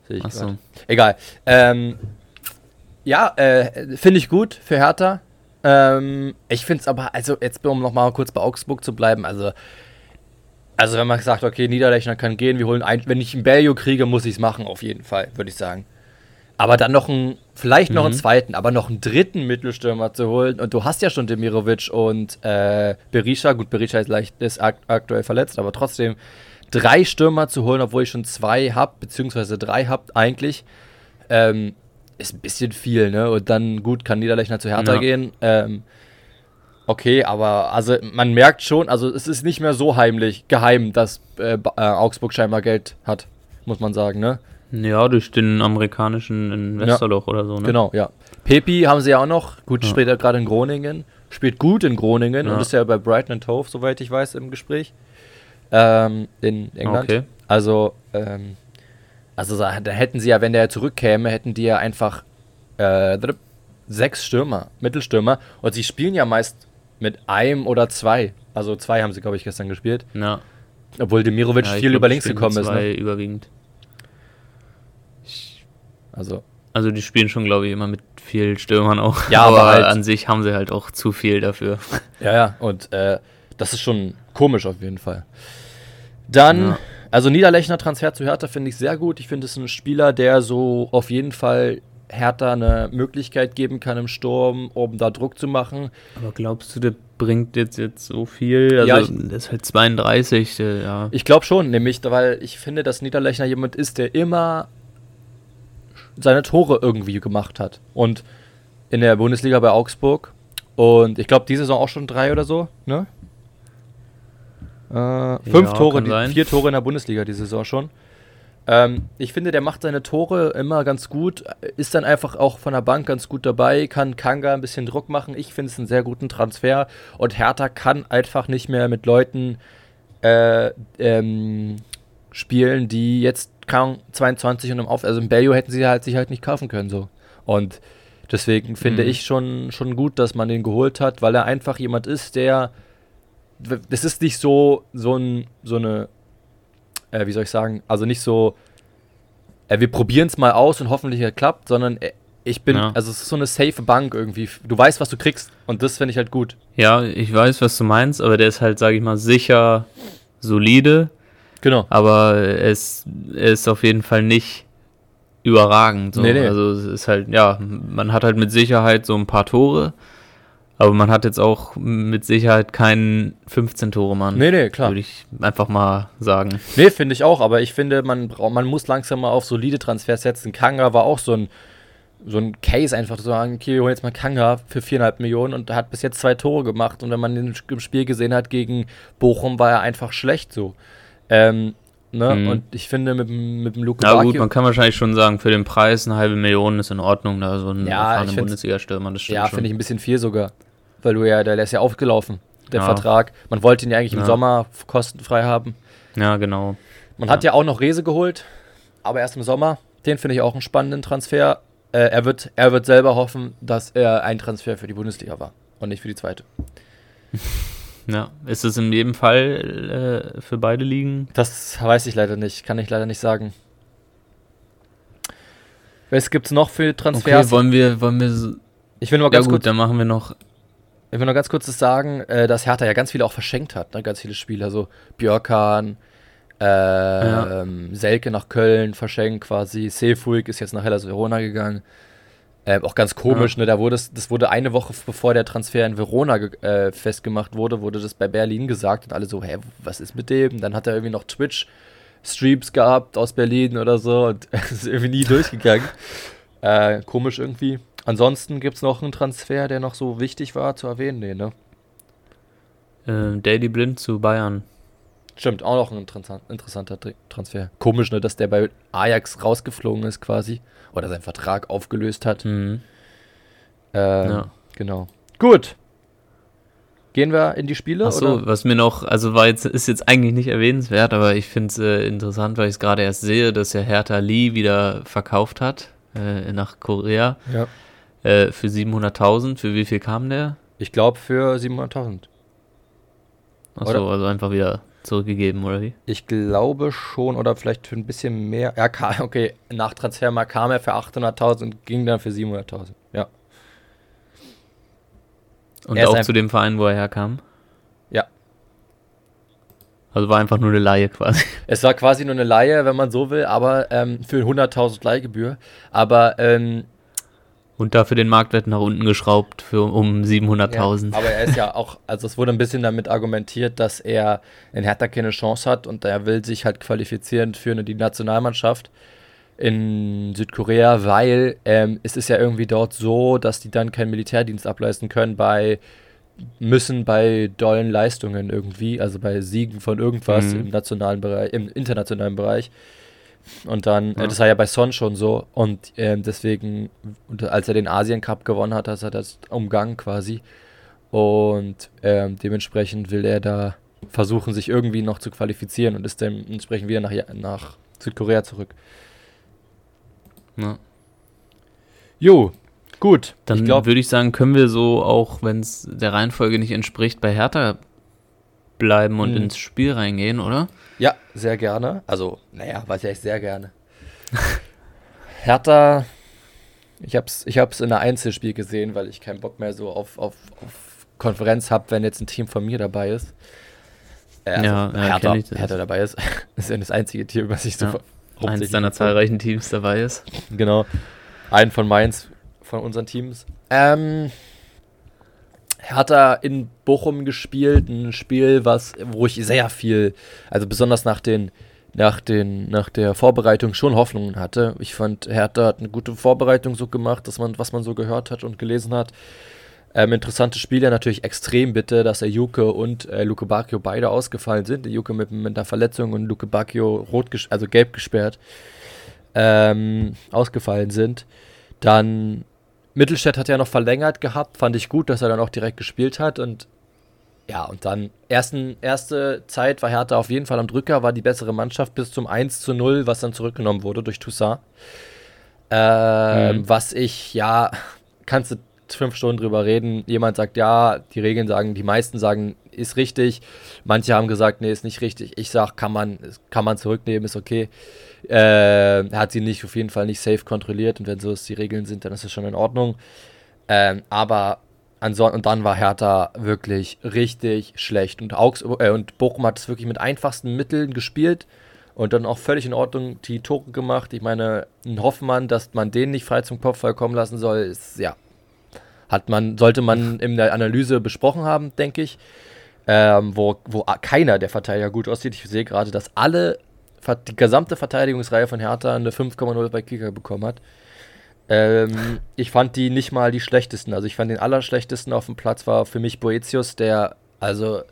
Sehe ich Achso. grad. Egal. Ähm, ja, äh, finde ich gut für Hertha. Ähm, ich finde es aber, also jetzt um noch mal kurz bei Augsburg zu bleiben, also, also wenn man sagt, okay, Niederlechner kann gehen, wir holen ein, wenn ich einen Bellio kriege, muss ich es machen, auf jeden Fall, würde ich sagen. Aber dann noch einen, vielleicht noch einen Mhm. zweiten, aber noch einen dritten Mittelstürmer zu holen. Und du hast ja schon Demirovic und äh, Berisha. Gut, Berisha ist, leicht, ist ak aktuell verletzt, aber trotzdem drei Stürmer zu holen, obwohl ich schon zwei habe, beziehungsweise drei habt eigentlich, ähm, ist ein bisschen viel, ne? Und dann, gut, kann Niederlechner zu Hertha Ja. gehen. Ähm, okay, aber also man merkt schon, also es ist nicht mehr so heimlich, geheim, dass äh, äh, Augsburg scheinbar Geld hat, muss man sagen, ne? Ja, durch den amerikanischen Investorloch oder so, ne? Genau, ja. Pepi haben sie ja auch noch. Gut, Ja. spielt er gerade in Groningen. Spielt gut in Groningen Ja. und ist ja bei Brighton and Hove, soweit ich weiß, im Gespräch. Ähm, in England. Okay. Also, ähm, also da, da hätten sie ja, wenn der zurückkäme, hätten die ja einfach äh, sechs Stürmer, Mittelstürmer. Und sie spielen ja meist mit einem oder zwei. Also zwei haben sie, glaube ich, gestern gespielt. Ja. Obwohl Demirovic ja viel glaub, über links gekommen ist. zwei Ne? überwiegend. Also, Also die spielen schon, glaube ich, immer mit viel Stürmern auch. Ja, aber halt- an sich haben sie halt auch zu viel dafür. Ja, ja, und äh, das ist schon komisch auf jeden Fall. Dann, Ja. also Niederlechner Transfer zu Hertha finde ich sehr gut. Ich finde es ein Spieler, der so auf jeden Fall Hertha eine Möglichkeit geben kann im Sturm, um da Druck zu machen. Aber glaubst du, der bringt jetzt, jetzt so viel? Also Ja, ich- der ist halt 32, der, ja. Ich glaube schon, nämlich, weil ich finde, dass Niederlechner jemand ist, der immer seine Tore irgendwie gemacht hat. Und in der Bundesliga bei Augsburg. Und ich glaube, diese Saison auch schon drei oder so, ne? Äh, fünf Ja, Tore, die, vier Tore in der Bundesliga diese Saison schon. Ähm, ich finde, der macht seine Tore immer ganz gut, ist dann einfach auch von der Bank ganz gut dabei, kann Kanga ein bisschen Druck machen. Ich finde es einen sehr guten Transfer und Hertha kann einfach nicht mehr mit Leuten äh, ähm, spielen, die jetzt kaum 22 und im Auf, also im Bellio hätten sie halt sich halt nicht kaufen können so. Und deswegen finde Mhm. ich schon schon gut, dass man den geholt hat, weil er einfach jemand ist, der das ist nicht so so ein so eine äh, wie soll ich sagen, also nicht so äh, wir probieren es mal aus und hoffentlich klappt, sondern äh, ich bin, Ja. also es ist so eine safe Bank irgendwie. Du weißt, was du kriegst und das finde ich halt gut. Ja, ich weiß, was du meinst, aber der ist halt, sage ich mal, sicher solide, Genau. aber er ist, er ist auf jeden Fall nicht überragend. So. Nee, nee. Also es ist halt, ja, man hat halt mit Sicherheit so ein paar Tore, aber man hat jetzt auch mit Sicherheit keinen 15-Tore-Mann. Nee, nee, klar. Würde ich einfach mal sagen. Nee, finde ich auch, aber ich finde, man, man muss langsam mal auf solide Transfers setzen. Kanga war auch so ein, so ein Case, einfach zu sagen, okay, wir holen jetzt mal Kanga für 4,5 Millionen und hat bis jetzt zwei Tore gemacht. Und wenn man ihn im Spiel gesehen hat gegen Bochum, war er einfach schlecht so. Ähm, Ne? Mhm. Und ich finde, mit, mit dem Luke Ja, gut, man kann wahrscheinlich schon sagen, für den Preis eine halbe Million ist in Ordnung, da so ein ja, erfahrener Bundesliga-Stürmer, das stimmt Ja, finde ich ein bisschen viel sogar. Weil du ja, der ist ja aufgelaufen, der ja. Vertrag. Man wollte ihn ja eigentlich ja. im Sommer kostenfrei haben. Ja, genau. Man ja. hat ja auch noch Rese geholt, aber erst im Sommer. Den finde ich auch einen spannenden Transfer. Äh, er, wird, er wird selber hoffen, dass er ein Transfer für die Bundesliga war und nicht für die zweite. Ja, ist es in jedem Fall äh, für beide Ligen? Das weiß ich leider nicht, kann ich leider nicht sagen. Was gibt es noch für Transfers? Okay, wollen wir, wollen wir so Ich will nur ganz ja, gut, kurz, dann machen wir noch. Ich will noch ganz kurz sagen, äh, dass Hertha ja ganz viele auch verschenkt hat, ne? ganz viele Spieler, so Björkan, äh, ja. Ähm, Selke nach Köln verschenkt quasi, Seefuig ist jetzt nach Hellas Verona gegangen. Äh, auch ganz komisch, ja. ne? Da wurde es, das wurde eine Woche bevor der Transfer in Verona äh, festgemacht wurde, wurde das bei Berlin gesagt und alle so, hä, was ist mit dem? Dann hat er irgendwie noch Twitch-Streams gehabt aus Berlin oder so und es ist irgendwie nie durchgegangen. äh, komisch irgendwie. Ansonsten gibt es noch einen Transfer, der noch so wichtig war zu erwähnen, nee, ne? Äh, Daily Blind zu Bayern. Stimmt, auch noch ein interessanter Transfer. Komisch, ne, dass der bei Ajax rausgeflogen ist quasi oder seinen Vertrag aufgelöst hat. Mhm. Ähm, ja. Genau. Gut. Gehen wir in die Spiele? Achso, was mir noch, also war jetzt, ist jetzt eigentlich nicht erwähnenswert, aber ich finde es äh, interessant, weil ich es gerade erst sehe, dass ja Hertha Lee wieder verkauft hat äh, nach Korea. Ja. Äh, für 700.000. Für wie viel kam der? Ich glaube für 700.000. Achso, also einfach wieder zurückgegeben, oder wie? Ich glaube schon, oder vielleicht für ein bisschen mehr. Ja, okay, nach Transfermarkt kam er für 800.000 und ging dann für 700.000. Ja. Und er auch zu dem Verein, wo er herkam? Ja. Also war einfach nur eine Laie quasi. Es war quasi nur eine Laie, wenn man so will, aber ähm, für 100.000 Leihgebühr. Aber ähm, und dafür den Marktwert nach unten geschraubt für um 700.000. Ja, aber er ist ja auch, also es wurde ein bisschen damit argumentiert, dass er in Hertha keine Chance hat und er will sich halt qualifizieren für eine, die Nationalmannschaft in Südkorea, weil ähm, es ist ja irgendwie dort so, dass die dann keinen Militärdienst ableisten können bei müssen bei dollen Leistungen irgendwie, also bei Siegen von irgendwas mhm. im nationalen Bereich, im internationalen Bereich. Und dann, äh, ja. äh, das war ja bei Son schon so. Und äh, deswegen, als er den Asien Cup gewonnen hat, hat er das umgangen quasi. Und äh, dementsprechend will er da versuchen, sich irgendwie noch zu qualifizieren und ist dementsprechend wieder nach, nach Südkorea zurück. Ja. Jo, gut. Dann würde ich sagen, können wir so auch, wenn es der Reihenfolge nicht entspricht, bei Hertha bleiben und mhm. ins Spiel reingehen, oder? Ja, sehr gerne. Also, naja, weiß ich echt sehr gerne. Hertha, ich hab's, ich hab's in einem Einzelspiel gesehen, weil ich keinen Bock mehr so auf, auf, auf Konferenz habe, wenn jetzt ein Team von mir dabei ist. Äh, also ja, Hertha, ja, Hertha dabei ist. das ist ja das einzige Team, was ich so ja, Eins deiner zahlreichen Teams dabei ist. Genau. Ein von meins, von unseren Teams. Ähm, Hertha in Bochum gespielt, ein Spiel, was, wo ich sehr viel, also besonders nach den, nach den, nach der Vorbereitung schon Hoffnungen hatte. Ich fand, Hertha hat eine gute Vorbereitung so gemacht, dass man, was man so gehört hat und gelesen hat. Ähm, interessante Spiele natürlich extrem bitte, dass der Juke und äh, Luke Bacchio beide ausgefallen sind. Juke mit, mit einer Verletzung und Luke Bacchio rot, also gelb gesperrt, ähm, ausgefallen sind. Dann Mittelstädt hat ja noch verlängert gehabt, fand ich gut, dass er dann auch direkt gespielt hat und ja, und dann ersten, erste Zeit war Hertha auf jeden Fall am Drücker, war die bessere Mannschaft bis zum 1 zu 0, was dann zurückgenommen wurde durch Toussaint. Äh, mhm. Was ich, ja, kannst du fünf Stunden drüber reden. Jemand sagt ja, die Regeln sagen, die meisten sagen, ist richtig. Manche haben gesagt, nee, ist nicht richtig. Ich sag, kann man, kann man zurücknehmen, ist okay. Äh, hat sie nicht, auf jeden Fall nicht safe kontrolliert und wenn so die Regeln sind, dann ist das schon in Ordnung. Ähm, aber ansonsten, und dann war Hertha wirklich richtig schlecht und, Augs äh, und Bochum hat es wirklich mit einfachsten Mitteln gespielt und dann auch völlig in Ordnung die Tore gemacht. Ich meine, ein Hoffmann, dass man den nicht frei zum Kopfball kommen lassen soll, ist ja hat man, sollte man in der Analyse besprochen haben, denke ich. Ähm, wo, wo keiner der Verteidiger gut aussieht. Ich sehe gerade, dass alle, die gesamte Verteidigungsreihe von Hertha eine 5,0 bei Kicker bekommen hat. Ähm, ich fand die nicht mal die schlechtesten. Also ich fand den allerschlechtesten auf dem Platz war für mich Boetius, der, also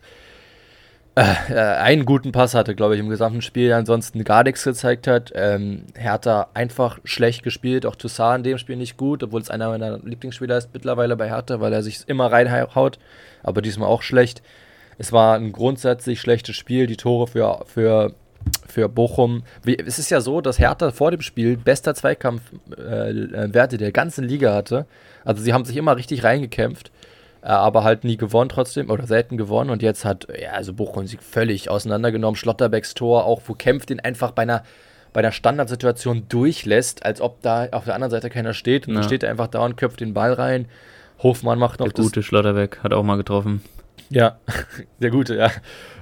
äh, einen guten Pass hatte, glaube ich, im gesamten Spiel, ansonsten gar nichts gezeigt hat. Ähm, Hertha einfach schlecht gespielt, auch Toussaint in dem Spiel nicht gut, obwohl es einer meiner Lieblingsspieler ist mittlerweile bei Hertha, weil er sich immer reinhaut, aber diesmal auch schlecht. Es war ein grundsätzlich schlechtes Spiel, die Tore für, für, für Bochum. Wie, es ist ja so, dass Hertha vor dem Spiel bester Zweikampfwerte äh, der ganzen Liga hatte. Also sie haben sich immer richtig reingekämpft. Äh, aber halt nie gewonnen trotzdem oder selten gewonnen und jetzt hat, ja, also Bochum sich völlig auseinandergenommen. Schlotterbecks Tor, auch wo Kempf den einfach bei einer, bei einer Standardsituation durchlässt, als ob da auf der anderen Seite keiner steht und ja. dann steht er einfach da und köpft den Ball rein. Hofmann macht noch der gute Schlotterbeck hat auch mal getroffen. Ja, der gute, ja.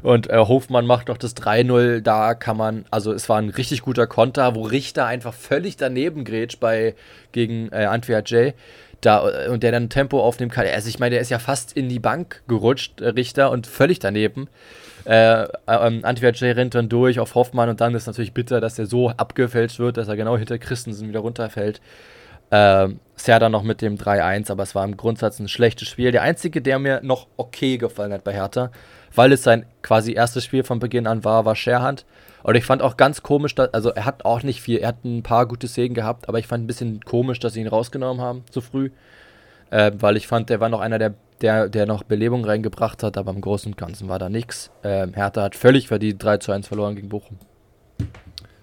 Und äh, Hofmann macht noch das 3-0. Da kann man, also es war ein richtig guter Konter, wo Richter einfach völlig daneben grätscht bei gegen äh, Antwerp J da und der dann Tempo aufnehmen kann. Also ich meine, der ist ja fast in die Bank gerutscht, äh, Richter, und völlig daneben. Äh, ähm, Antwerp J rennt dann durch auf Hoffmann und dann ist natürlich bitter, dass er so abgefälscht wird, dass er genau hinter Christensen wieder runterfällt. Äh, Serda noch mit dem 3-1, aber es war im Grundsatz ein schlechtes Spiel. Der einzige, der mir noch okay gefallen hat bei Hertha, weil es sein quasi erstes Spiel von Beginn an war, war Scherhand. Und ich fand auch ganz komisch, dass, also er hat auch nicht viel, er hat ein paar gute Szenen gehabt, aber ich fand ein bisschen komisch, dass sie ihn rausgenommen haben, zu früh. Äh, weil ich fand, der war noch einer, der, der, der noch Belebung reingebracht hat, aber im Großen und Ganzen war da nichts. Ähm, Hertha hat völlig verdient 3 zu 1 verloren gegen Bochum.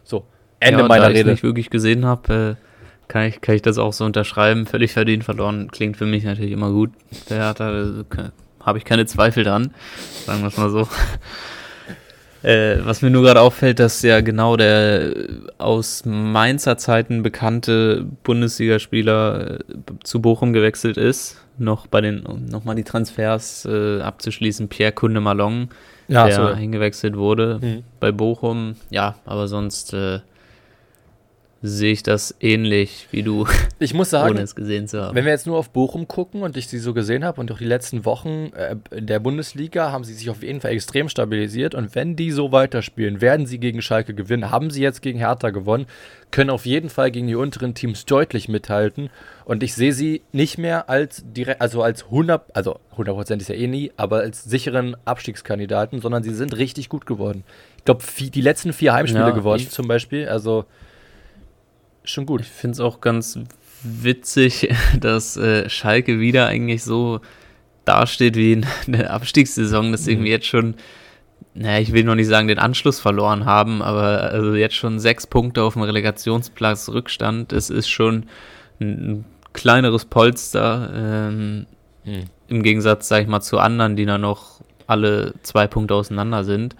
So, Ende ja, meiner da Rede. Wenn ich wirklich gesehen habe, äh, kann, ich, kann ich das auch so unterschreiben. Völlig verdient verloren klingt für mich natürlich immer gut. Der Hertha, äh, habe ich keine Zweifel dran, sagen wir es mal so. Äh, was mir nur gerade auffällt, dass ja genau der aus Mainzer Zeiten bekannte Bundesligaspieler äh, zu Bochum gewechselt ist. Noch bei den, um nochmal die Transfers äh, abzuschließen, Pierre Kunde Malong, ja, der so. eingewechselt wurde mhm. bei Bochum. Ja, aber sonst äh, sehe ich das ähnlich wie du. Ich muss sagen, ohne es gesehen zu haben. Wenn wir jetzt nur auf Bochum gucken und ich sie so gesehen habe und auch die letzten Wochen äh, in der Bundesliga haben sie sich auf jeden Fall extrem stabilisiert und wenn die so weiterspielen, werden sie gegen Schalke gewinnen. Haben sie jetzt gegen Hertha gewonnen, können auf jeden Fall gegen die unteren Teams deutlich mithalten und ich sehe sie nicht mehr als direkt, also als 100, also 100% ist ja eh nie, aber als sicheren Abstiegskandidaten, sondern sie sind richtig gut geworden. Ich glaube, die letzten vier Heimspiele ja, gewonnen zum Beispiel, also schon gut. Ich finde es auch ganz witzig, dass äh, Schalke wieder eigentlich so dasteht wie in der Abstiegssaison, dass mhm. irgendwie jetzt schon, naja, ich will noch nicht sagen, den Anschluss verloren haben, aber also jetzt schon sechs Punkte auf dem Relegationsplatz Rückstand. Es ist schon ein kleineres Polster ähm, mhm. im Gegensatz, sag ich mal, zu anderen, die da noch alle zwei Punkte auseinander sind.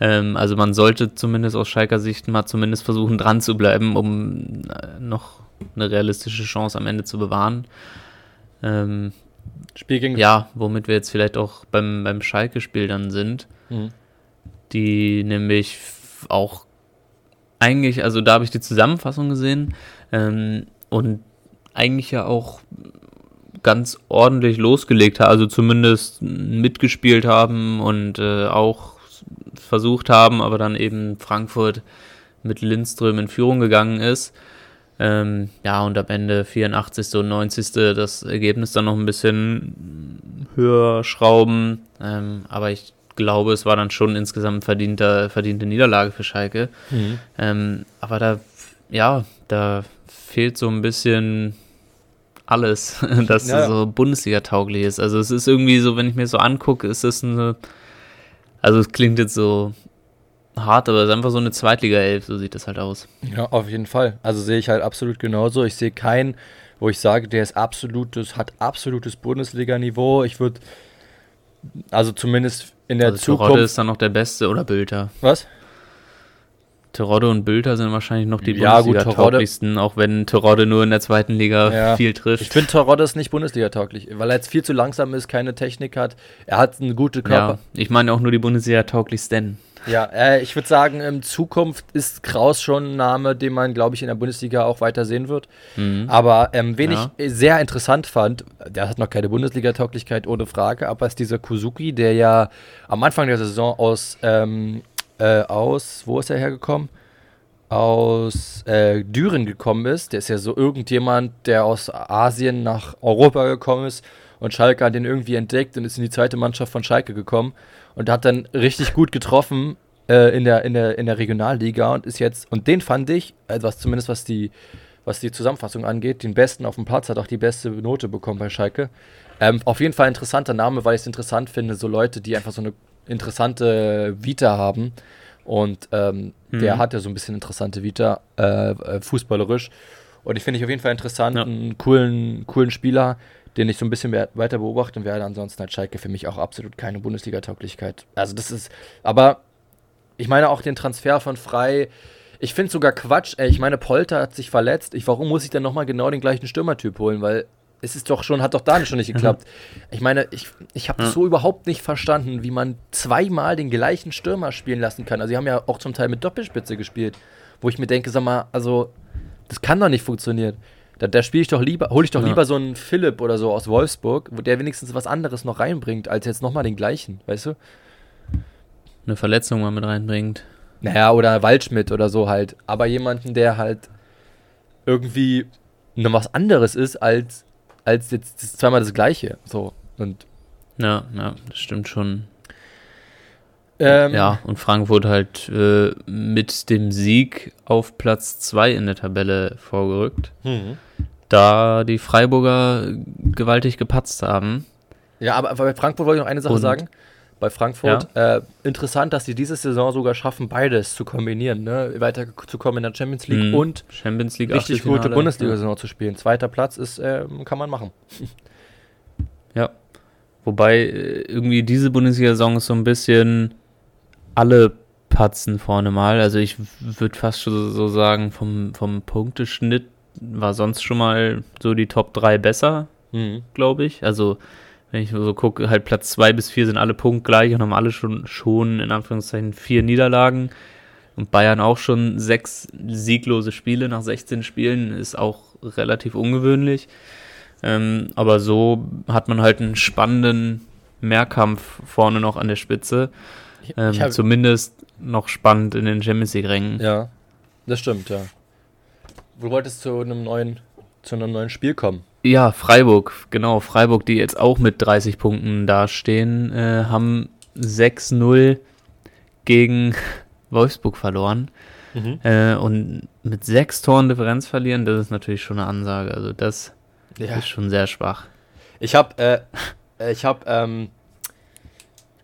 Ähm, also man sollte zumindest aus Schalker Sicht mal zumindest versuchen, dran zu bleiben, um äh, noch eine realistische Chance am Ende zu bewahren. Ähm, Spiel gegen ja, womit wir jetzt vielleicht auch beim, beim Schalke-Spiel dann sind, mhm. die nämlich auch eigentlich, also da habe ich die Zusammenfassung gesehen ähm, und eigentlich ja auch ganz ordentlich losgelegt haben, also zumindest mitgespielt haben und äh, auch versucht haben, aber dann eben Frankfurt mit Lindström in Führung gegangen ist. Ähm, ja, und am Ende 84. und 90. das Ergebnis dann noch ein bisschen höher schrauben. Ähm, aber ich glaube, es war dann schon insgesamt verdiente, verdiente Niederlage für Schalke. Mhm. Ähm, aber da, ja, da fehlt so ein bisschen alles, dass ja. so Bundesliga-tauglich ist. Also es ist irgendwie so, wenn ich mir so angucke, ist es eine also es klingt jetzt so hart, aber es ist einfach so eine Zweitliga-Elf, so sieht das halt aus. Ja, auf jeden Fall. Also sehe ich halt absolut genauso. Ich sehe keinen, wo ich sage, der ist absolutes, hat absolutes Bundesliga-Niveau. Ich würde, also zumindest in der also Zukunft. Terodde ist dann noch der Beste oder Bülter. Was? Terodde und Bülter sind wahrscheinlich noch die ja, Bundesliga-tauglichsten, auch wenn Terodde nur in der zweiten Liga ja. viel trifft. Ich finde Terodde ist nicht Bundesliga-tauglich, weil er jetzt viel zu langsam ist, keine Technik hat. Er hat eine gute Körper. Ja, ich meine auch nur die Bundesliga-tauglichsten. Ja, äh, ich würde sagen, in Zukunft ist Kraus schon ein Name, den man, glaube ich, in der Bundesliga auch weiter sehen wird. Mhm. Aber ähm, wen ja. ich sehr interessant fand, der hat noch keine Bundesliga-Tauglichkeit, ohne Frage, aber ist dieser Kuzuki, der ja am Anfang der Saison aus ähm, äh, aus, wo ist er hergekommen? aus äh, Düren gekommen ist. Der ist ja so irgendjemand, der aus Asien nach Europa gekommen ist und Schalke hat den irgendwie entdeckt und ist in die zweite Mannschaft von Schalke gekommen und hat dann richtig gut getroffen äh, in, der, in, der, in der Regionalliga und ist jetzt, und den fand ich, also was, zumindest was die, was die Zusammenfassung angeht, den besten auf dem Platz, hat auch die beste Note bekommen bei Schalke. Ähm, auf jeden Fall interessanter Name, weil ich es interessant finde, so Leute, die einfach so eine interessante Vita haben. Und ähm, mhm. der hat ja so ein bisschen interessante Vita, äh, äh fußballerisch. Und ich finde ich auf jeden Fall interessant, ja. einen coolen, coolen Spieler, den ich so ein bisschen weiter beobachten werde. Ansonsten hat Schalke für mich auch absolut keine Bundesliga-Tauglichkeit. Also das ist, aber ich meine auch den Transfer von Frei. Ich finde sogar Quatsch. Ey, ich meine, Polter hat sich verletzt. Ich, warum muss ich dann nochmal genau den gleichen Stürmertyp holen? Weil es ist doch schon, hat doch da schon nicht geklappt. Ich meine, ich, ich habe ja. so überhaupt nicht verstanden, wie man zweimal den gleichen Stürmer spielen lassen kann. Also, sie haben ja auch zum Teil mit Doppelspitze gespielt, wo ich mir denke, sag mal, also, das kann doch nicht funktionieren. Da, da spiele ich doch lieber, hole ich doch ja. lieber so einen Philipp oder so aus Wolfsburg, wo der wenigstens was anderes noch reinbringt, als jetzt nochmal den gleichen, weißt du? Eine Verletzung mal mit reinbringt. Naja, oder Waldschmidt oder so halt. Aber jemanden, der halt irgendwie noch was anderes ist als als jetzt das zweimal das gleiche. So. Und ja, ja, das stimmt schon. Ähm, ja, und Frankfurt halt äh, mit dem Sieg auf Platz 2 in der Tabelle vorgerückt. Mhm. Da die Freiburger gewaltig gepatzt haben. Ja, aber, bei Frankfurt wollte ich noch eine Sache und, sagen. Bei Frankfurt, ja. äh, interessant, dass sie diese Saison sogar schaffen, beides zu kombinieren, ne? weiterzukommen in der Champions League mhm. und Champions League richtig gute Bundesliga-Saison ja. zu spielen. Zweiter Platz ist, äh, kann man machen. Ja. Wobei äh, irgendwie diese Bundesliga-Saison ist so ein bisschen alle patzen vorne mal. Also ich würde fast schon so sagen, vom, vom Punkteschnitt war sonst schon mal so die Top 3 besser, mhm. glaube ich. Also wenn ich so gucke, halt Platz 2 bis 4 sind alle punktgleich und haben alle schon, schon in Anführungszeichen vier Niederlagen. Und Bayern auch schon sechs sieglose Spiele nach 16 Spielen ist auch relativ ungewöhnlich. Ähm, aber so hat man halt einen spannenden Mehrkampf vorne noch an der Spitze. Ähm, zumindest noch spannend in den Champions League-Rängen. Ja, das stimmt, ja. Du wolltest zu einem neuen, zu einem neuen Spiel kommen. Ja, Freiburg, genau. Freiburg, die jetzt auch mit 30 Punkten dastehen, äh, haben 6-0 gegen Wolfsburg verloren. Mhm. Äh, und mit sechs Toren Differenz verlieren, das ist natürlich schon eine Ansage. Also das ja. ist schon sehr schwach. Ich habe äh, ich habe ähm,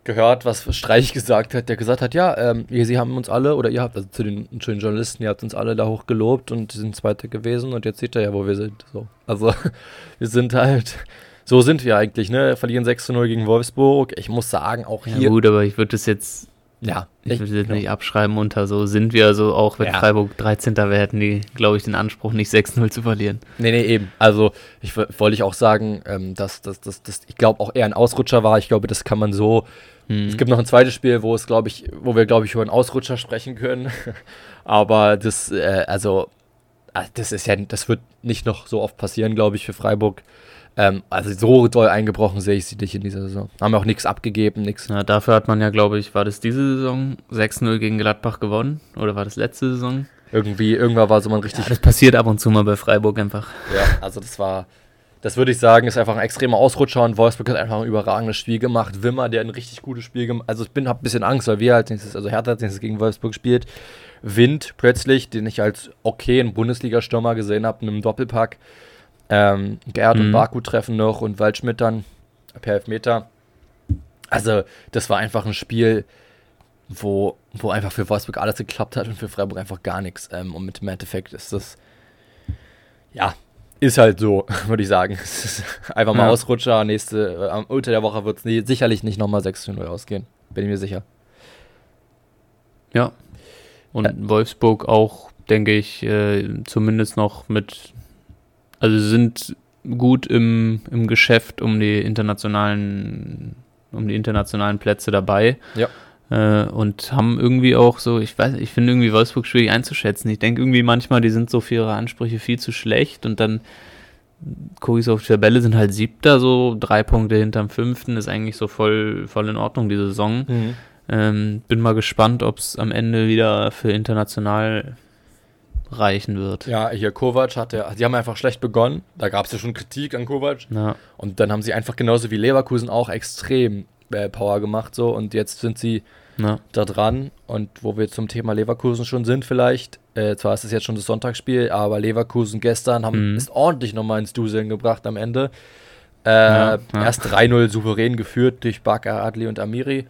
gehört, was Streich gesagt hat, der gesagt hat, ja, ähm, sie haben uns alle, oder ihr habt, also zu den, den Journalisten, ihr habt uns alle da hoch gelobt und sind Zweite gewesen und jetzt seht ihr ja, wo wir sind. So. Also, wir sind halt, so sind wir eigentlich, ne? Verlieren 6 zu 0 gegen Wolfsburg. Ich muss sagen, auch hier. Ja, gut, aber ich würde das jetzt. Ja, ich würde das nicht abschreiben unter so sind wir, also auch wenn ja. Freiburg 13. wäre, hätten die, glaube ich, den Anspruch, nicht 6-0 zu verlieren. Nee, nee, eben. Also, ich wollte ich auch sagen, ähm, dass das, das, das, ich glaube, auch eher ein Ausrutscher war. Ich glaube, das kann man so hm. Es gibt noch ein zweites Spiel, wo es, glaube ich, wo wir, glaube ich, über einen Ausrutscher sprechen können. Aber das, äh, also, ah, das ist ja, das wird nicht noch so oft passieren, glaube ich, für Freiburg. Ähm, also so doll eingebrochen sehe ich sie nicht in dieser Saison. Haben auch nichts abgegeben, nichts. Ja, dafür hat man ja, glaube ich, war das diese Saison 6-0 gegen Gladbach gewonnen? Oder war das letzte Saison? Irgendwie, irgendwann war so man richtig. Ja, das passiert ab und zu mal bei Freiburg einfach. Ja, also das war, das würde ich sagen, ist einfach ein extremer Ausrutscher und Wolfsburg hat einfach ein überragendes Spiel gemacht. Wimmer, der ein richtig gutes Spiel gemacht Also ich bin, hab ein bisschen Angst, weil wir halt nächstes, also Hertha hat nächstes gegen Wolfsburg spielt. Wind plötzlich, den ich als okay in Bundesliga-Stürmer gesehen habe, in einem Doppelpack. Ähm, Gerd mhm. und Baku treffen noch und Waldschmidt dann per Elfmeter. Also, das war einfach ein Spiel, wo, wo einfach für Wolfsburg alles geklappt hat und für Freiburg einfach gar nichts. Ähm, und mit dem Endeffekt ist das, ja, ist halt so, würde ich sagen. einfach mal ja. Ausrutscher. Nächste, äh, unter der Woche wird es sicherlich nicht nochmal 6 zu 0 ausgehen. Bin ich mir sicher. Ja. Und äh. Wolfsburg auch, denke ich, äh, zumindest noch mit. Also sind gut im, im Geschäft um die internationalen, um die internationalen Plätze dabei. Ja. Äh, und haben irgendwie auch so, ich weiß, ich finde irgendwie Wolfsburg schwierig einzuschätzen. Ich denke irgendwie manchmal, die sind so für ihre Ansprüche viel zu schlecht und dann gucke ich so auf die Tabelle, sind halt siebter, so drei Punkte hinterm fünften, ist eigentlich so voll, voll in Ordnung, diese Saison. Mhm. Ähm, bin mal gespannt, ob es am Ende wieder für international reichen wird. Ja, hier Kovac hat ja, die haben einfach schlecht begonnen. Da gab es ja schon Kritik an Kovac. Ja. Und dann haben sie einfach genauso wie Leverkusen auch extrem äh, Power gemacht so und jetzt sind sie Ja. da dran und wo wir zum Thema Leverkusen schon sind vielleicht, äh, zwar ist es jetzt schon das Sonntagsspiel, aber Leverkusen gestern haben Mhm. ist ordentlich nochmal ins Duseln gebracht am Ende. Äh, Ja, ja. Erst 3-0 souverän geführt durch Bakar Adli und Amiri.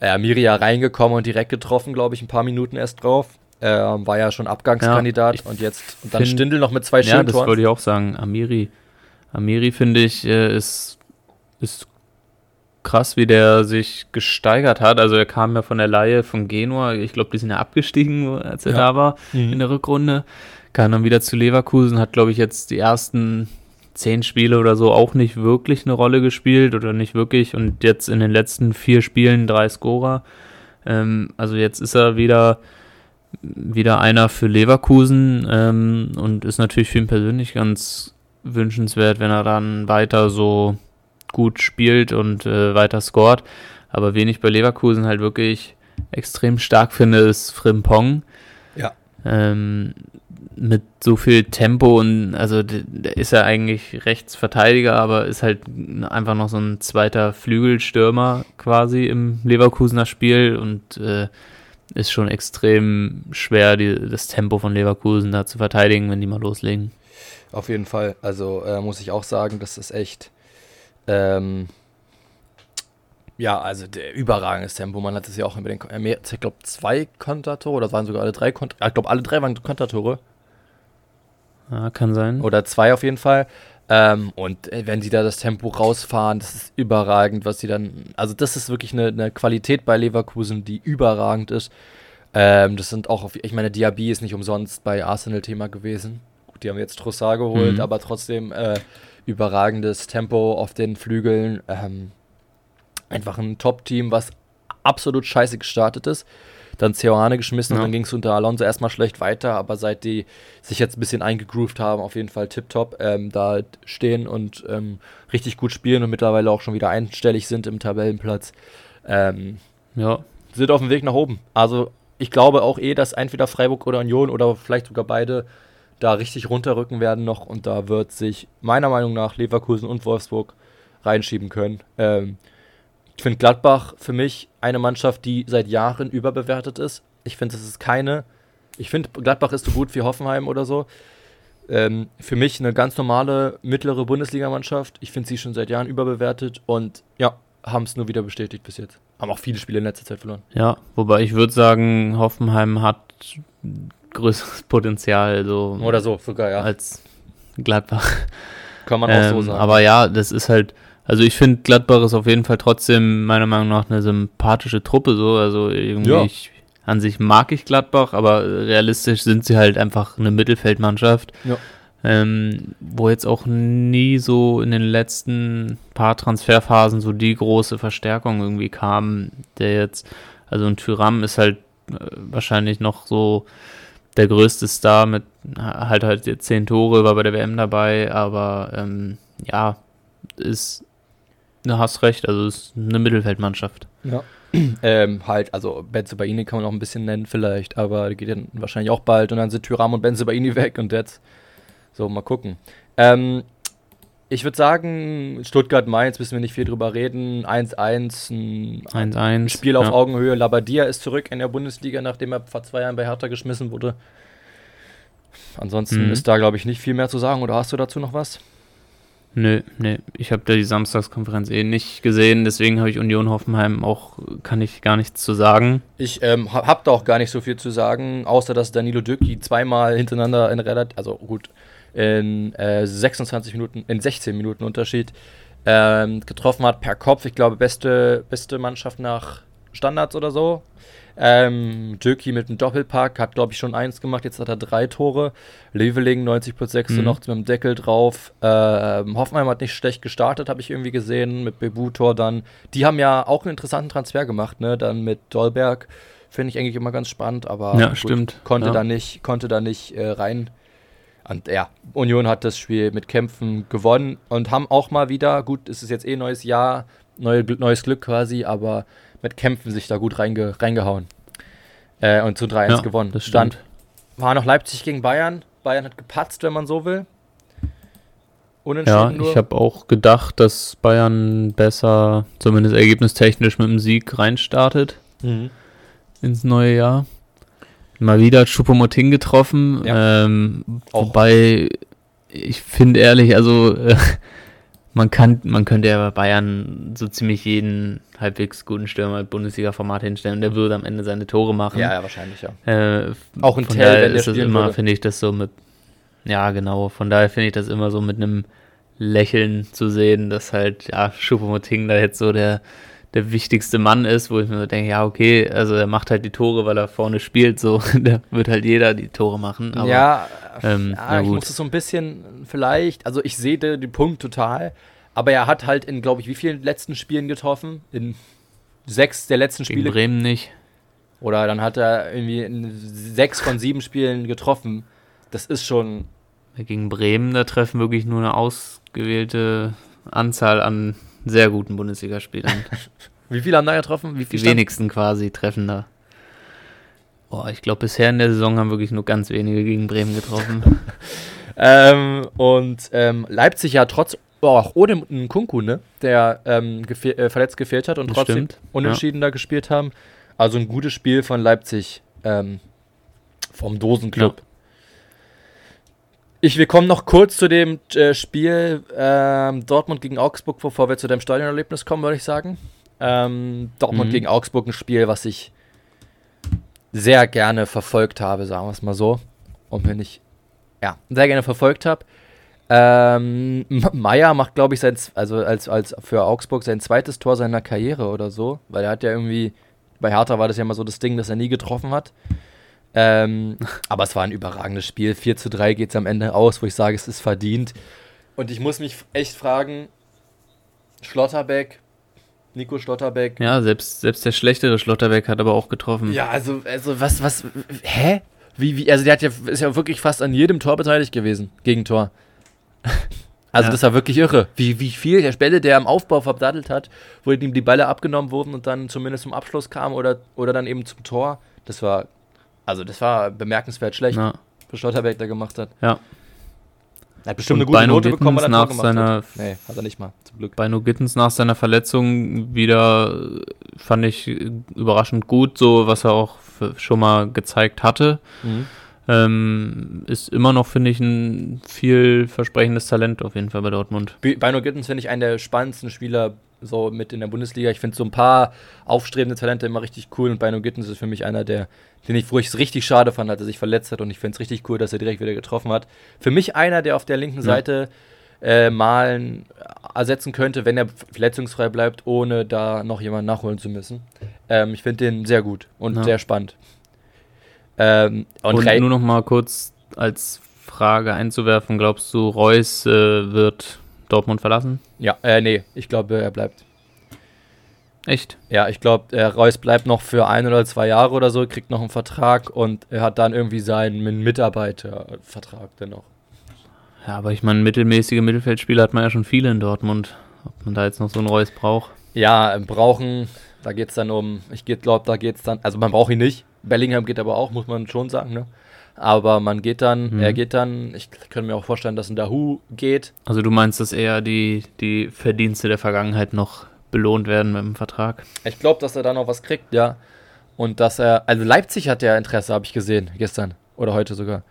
Äh, Amiri ja reingekommen und direkt getroffen, glaube ich, ein paar Minuten erst drauf. Ähm, war ja schon Abgangskandidat Ja, und jetzt und dann find- Stindel noch mit zwei Ja, schönen das wollte ich auch sagen. Amiri. Amiri, finde ich, äh, ist, ist krass, wie der sich gesteigert hat. Also er kam ja von der Laie von Genua. Ich glaube, die sind ja abgestiegen, als er Ja. da war Mhm. in der Rückrunde. Kam dann wieder zu Leverkusen, hat, glaube ich, jetzt die ersten zehn Spiele oder so auch nicht wirklich eine Rolle gespielt oder nicht wirklich. Und jetzt in den letzten vier Spielen drei Scorer. Ähm, also jetzt ist er wieder wieder einer für Leverkusen ähm, und ist natürlich für ihn persönlich ganz wünschenswert, wenn er dann weiter so gut spielt und äh, weiter scoret. Aber wen ich bei Leverkusen halt wirklich extrem stark finde, ist Frimpong. Ja. Ähm, mit so viel Tempo und also der ist ja eigentlich Rechtsverteidiger, aber ist halt einfach noch so ein zweiter Flügelstürmer quasi im Leverkusener Spiel und äh, ist schon extrem schwer, die, das Tempo von Leverkusen da zu verteidigen, wenn die mal loslegen. Auf jeden Fall. Also äh, muss ich auch sagen, das ist echt. Ähm, ja, also der überragendes Tempo. Man hat es ja auch über den. Äh, Ich glaube, zwei Kontertore, oder waren sogar alle drei Kontertore. Ich glaube, alle drei waren Kontertore. Ja, kann sein. Oder zwei auf jeden Fall. Ähm, und äh, wenn sie da das Tempo rausfahren, das ist überragend, was sie dann. Also, das ist wirklich eine, eine Qualität bei Leverkusen, die überragend ist. Ähm, das sind auch, auf, ich meine, Diaby ist nicht umsonst bei Arsenal Thema gewesen. Gut, die haben jetzt Trossard geholt, Mhm. aber trotzdem äh, überragendes Tempo auf den Flügeln. Ähm, einfach ein Top-Team, was absolut scheiße gestartet ist. Dann Ceoane geschmissen Ja. und dann ging es unter Alonso erstmal schlecht weiter, aber seit die sich jetzt ein bisschen eingegroovt haben, auf jeden Fall tipptopp, ähm, da stehen und ähm, richtig gut spielen und mittlerweile auch schon wieder einstellig sind im Tabellenplatz, ähm, Ja, sind auf dem Weg nach oben. Also ich glaube auch eh, dass entweder Freiburg oder Union oder vielleicht sogar beide da richtig runterrücken werden noch und da wird sich meiner Meinung nach Leverkusen und Wolfsburg reinschieben können. Ähm, ich finde Gladbach für mich eine Mannschaft, die seit Jahren überbewertet ist. Ich finde, es ist keine. Ich finde, Gladbach ist so gut wie Hoffenheim oder so. Ähm, für mich eine ganz normale mittlere Bundesligamannschaft. Ich finde sie schon seit Jahren überbewertet und ja, haben es nur wieder bestätigt bis jetzt. Haben auch viele Spiele in letzter Zeit verloren. ja. Wobei ich würde sagen, Hoffenheim hat größeres Potenzial so Oder so, sogar, ja. als Gladbach. Kann man auch Ähm, so sagen. Aber ja, das ist halt, also ich finde Gladbach ist auf jeden Fall trotzdem meiner Meinung nach eine sympathische Truppe so, also irgendwie Ja. ich, an sich mag ich Gladbach, aber realistisch sind sie halt einfach eine Mittelfeldmannschaft, Ja. ähm, wo jetzt auch nie so in den letzten paar Transferphasen so die große Verstärkung irgendwie kam, der jetzt, also ein Tyram ist halt äh, wahrscheinlich noch so der größte Star mit halt halt zehn Tore, war bei der WM dabei, aber ähm, ja, ist, du hast recht, also ist eine Mittelfeldmannschaft. Ja. ähm, halt, also Benzebaini kann man auch ein bisschen nennen vielleicht, aber der geht dann wahrscheinlich auch bald und dann sind Tyram und Benzebaini weg und jetzt so, mal gucken. Ähm, ich würde sagen, Stuttgart-Mainz müssen wir nicht viel drüber reden. 1-1, ein 1-1. Spiel auf ja. Augenhöhe. Labadia ist zurück in der Bundesliga, nachdem er vor zwei Jahren bei Hertha geschmissen wurde. Ansonsten Mhm. ist da, glaube ich, nicht viel mehr zu sagen. Oder hast du dazu noch was? Nö, nö, ich habe da die Samstagskonferenz eh nicht gesehen, deswegen habe ich Union Hoffenheim auch, kann ich gar nichts zu sagen. Ich ähm, ha- hab da auch gar nicht so viel zu sagen, außer dass Danilo Dücki zweimal hintereinander in relativ, also gut, in äh, 26 Minuten, in 16 Minuten Unterschied ähm, getroffen hat per Kopf. Ich glaube, beste, beste Mannschaft nach Standards oder so. Ähm, Döki mit einem Doppelpack hat, glaube ich, schon eins gemacht. Jetzt hat er drei Tore. Leveling 90 plus 6 Mhm. noch mit dem Deckel drauf. Ähm, Hoffenheim hat nicht schlecht gestartet, habe ich irgendwie gesehen. Mit Bebu-Tor dann. Die haben ja auch einen interessanten Transfer gemacht, ne? Dann mit Dolberg. Finde ich eigentlich immer ganz spannend, aber Ja, stimmt. konnte Ja. da nicht, konnte da nicht äh, rein. Und ja, Union hat das Spiel mit Kämpfen gewonnen und haben auch mal wieder, gut, es ist jetzt eh neues Jahr, neue, neues Glück quasi, aber mit Kämpfen sich da gut reinge, reingehauen. Äh, und zu 3-1 Ja, gewonnen. das Dann stimmt. war noch Leipzig gegen Bayern. Bayern hat gepatzt, wenn man so will. Unentschieden ja, ich habe auch gedacht, dass Bayern besser, zumindest ergebnistechnisch, mit dem Sieg reinstartet mhm. ins neue Jahr. Mal wieder hat Choupo-Moting getroffen, ja. ähm, wobei ich finde ehrlich, also äh, man kann, man könnte ja bei Bayern so ziemlich jeden halbwegs guten Stürmer Bundesliga-Format hinstellen und der würde am Ende seine Tore machen. Ja, ja wahrscheinlich, ja. Äh, auch in Tell, wenn ist das immer, finde ich, das so mit, ja genau, von daher finde ich das immer so mit einem Lächeln zu sehen, dass halt, ja, Choupo-Moting da jetzt so der, der wichtigste Mann ist, wo ich mir so denke, ja, okay, also er macht halt die Tore, weil er vorne spielt, so, da wird halt jeder die Tore machen. Aber, ja, ähm, ja, ich muss es so ein bisschen vielleicht, also ich sehe den Punkt total, aber er hat halt in, glaube ich, wie vielen letzten Spielen getroffen? In sechs der letzten Spiele. In Bremen nicht. Oder dann hat er irgendwie in sechs von sieben Spielen getroffen. Das ist schon. Gegen Bremen, da treffen wirklich nur eine ausgewählte Anzahl an sehr guten Bundesligaspielern. wie viele haben da getroffen? Wie Die wenigsten quasi treffen da. Boah, ich glaube, bisher in der Saison haben wirklich nur ganz wenige gegen Bremen getroffen. ähm, und ähm, Leipzig ja trotz auch ohne einen Kunku, ne? Der ähm, gefehl, äh, verletzt gefehlt hat und das trotzdem stimmt. unentschieden ja. da gespielt haben. Also ein gutes Spiel von Leipzig ähm, vom Dosenclub. Ja. Ich, wir kommen noch kurz zu dem äh, Spiel ähm, Dortmund gegen Augsburg, bevor wir zu dem Stadionerlebnis kommen, würde ich sagen. Ähm, Dortmund mhm. gegen Augsburg, ein Spiel, was ich sehr gerne verfolgt habe, sagen wir es mal so. Und wenn ich, ja, sehr gerne verfolgt habe. Ähm, Meier macht, glaube ich, sein, also als, als für Augsburg sein zweites Tor seiner Karriere oder so, weil er hat ja irgendwie, bei Hertha war das ja immer so das Ding, dass er nie getroffen hat. Ähm, aber es war ein überragendes Spiel. 4 zu 3 geht es am Ende aus, wo ich sage, es ist verdient. Und ich muss mich echt fragen, Schlotterbeck, Nico Schlotterbeck. Ja, selbst, selbst der schlechtere Schlotterbeck hat aber auch getroffen. Ja, also, also was, was, hä? Wie, wie, also der hat ja, ist ja wirklich fast an jedem Tor beteiligt gewesen, gegen Tor. Also ja. das war wirklich irre, wie, wie viel der Spelle, der am Aufbau verdattelt hat, wo ihm die Bälle abgenommen wurden und dann zumindest zum Abschluss kam oder, oder dann eben zum Tor. Das war, also das war bemerkenswert schlecht, ja. was Schlotterbeck da gemacht hat. Ja. Er hat bestimmt und eine gute Beino Note bekommen, weil er nach seiner, hat. Nee, hat er nicht mal, zum Glück. Beino Gittens nach seiner Verletzung wieder, fand ich überraschend gut, so was er auch schon mal gezeigt hatte. Mhm. Ähm, ist immer noch, finde ich, ein vielversprechendes Talent auf jeden Fall bei Dortmund. Bino Gittens finde ich einen der spannendsten Spieler so mit in der Bundesliga. Ich finde so ein paar aufstrebende Talente immer richtig cool und Bino Gittens ist für mich einer der, den ich, wo ich es richtig schade fand, als er sich verletzt hat und ich finde es richtig cool, dass er direkt wieder getroffen hat. Für mich einer, der auf der linken ja. Seite äh, Malen ersetzen könnte, wenn er verletzungsfrei bleibt, ohne da noch jemanden nachholen zu müssen. Ähm, ich finde den sehr gut und ja. sehr spannend. Ähm, und, und nur noch mal kurz als Frage einzuwerfen, glaubst du, Reus äh, wird Dortmund verlassen? Ja, äh, nee, ich glaube, er bleibt. Echt? Ja, ich glaube, äh, Reus bleibt noch für ein oder zwei Jahre oder so, kriegt noch einen Vertrag und er hat dann irgendwie seinen Mitarbeitervertrag dennoch. Ja, aber ich meine, mittelmäßige Mittelfeldspieler hat man ja schon viele in Dortmund. Ob man da jetzt noch so einen Reus braucht? Ja, brauchen, da geht es dann um, ich glaube, da geht es dann, also man braucht ihn nicht, Bellingham geht aber auch, muss man schon sagen, ne? Aber man geht dann, mhm. er geht dann, ich könnte mir auch vorstellen, dass ein Dahu geht. Also du meinst, dass eher die, die Verdienste der Vergangenheit noch belohnt werden mit dem Vertrag? Ich glaube, dass er da noch was kriegt, ja. Und dass er, also Leipzig hat ja Interesse, habe ich gesehen, gestern oder heute sogar,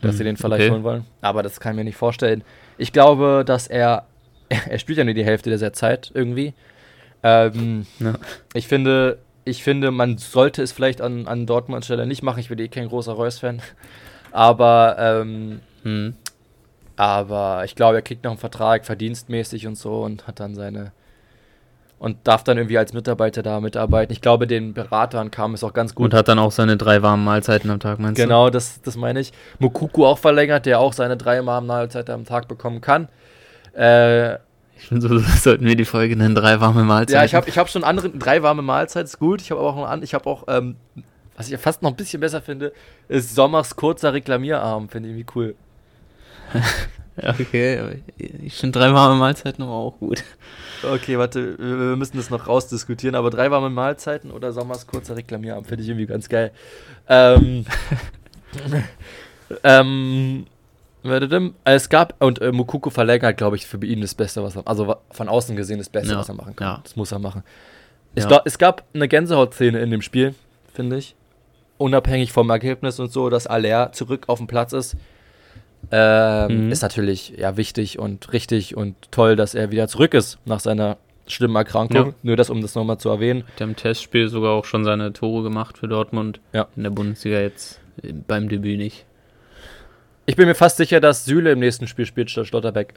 dass mhm, sie den vielleicht okay. holen wollen. Aber das kann ich mir nicht vorstellen. Ich glaube, dass er, er spielt ja nur die Hälfte der Zeit irgendwie. Ähm, ja. Ich finde, ich finde, man sollte es vielleicht an, an Dortmund Stelle nicht machen. Ich bin eh kein großer Reus-Fan. Aber, ähm, hm. aber ich glaube, er kriegt noch einen Vertrag, verdienstmäßig und so und hat dann seine. Und darf dann irgendwie als Mitarbeiter da mitarbeiten. Ich glaube, den Beratern kam es auch ganz gut. Und hat dann auch seine drei warmen Mahlzeiten am Tag, meinst genau, du? Genau, das, das meine ich. Mukuku auch verlängert, der auch seine drei warmen Mahlzeiten am Tag bekommen kann. Äh, ich finde, so sollten wir die Folge nennen, drei warme Mahlzeiten. Ja, ich habe ich hab schon andere, drei warme Mahlzeiten ist gut. Ich habe aber auch, ich habe auch, ähm, was ich fast noch ein bisschen besser finde, ist Sommers kurzer Reklamierarm, finde ich irgendwie cool. okay, ich finde drei warme Mahlzeiten aber auch gut. Okay, warte, wir müssen das noch rausdiskutieren, aber drei warme Mahlzeiten oder Sommers kurzer Reklamierarm finde ich irgendwie ganz geil. Ähm, ähm, es gab, und äh, Mukoko verlängert, glaube ich, für ihn das Beste, was er, also von außen gesehen das Beste, Ja, was er machen kann. ja. Das muss er machen. Ich Ja. glaub, es gab eine Gänsehautszene in dem Spiel, finde ich. Unabhängig vom Ergebnis und so, dass Aller zurück auf dem Platz ist. Ähm, Mhm. Ist natürlich ja wichtig und richtig und toll, dass er wieder zurück ist nach seiner schlimmen Erkrankung. Ja. Nur das, um das nochmal zu erwähnen. Hat im Testspiel sogar auch schon seine Tore gemacht für Dortmund. Ja. In der Bundesliga jetzt äh, beim Debüt nicht. Ich bin mir fast sicher, dass Süle im nächsten Spiel spielt statt Schlotterbeck.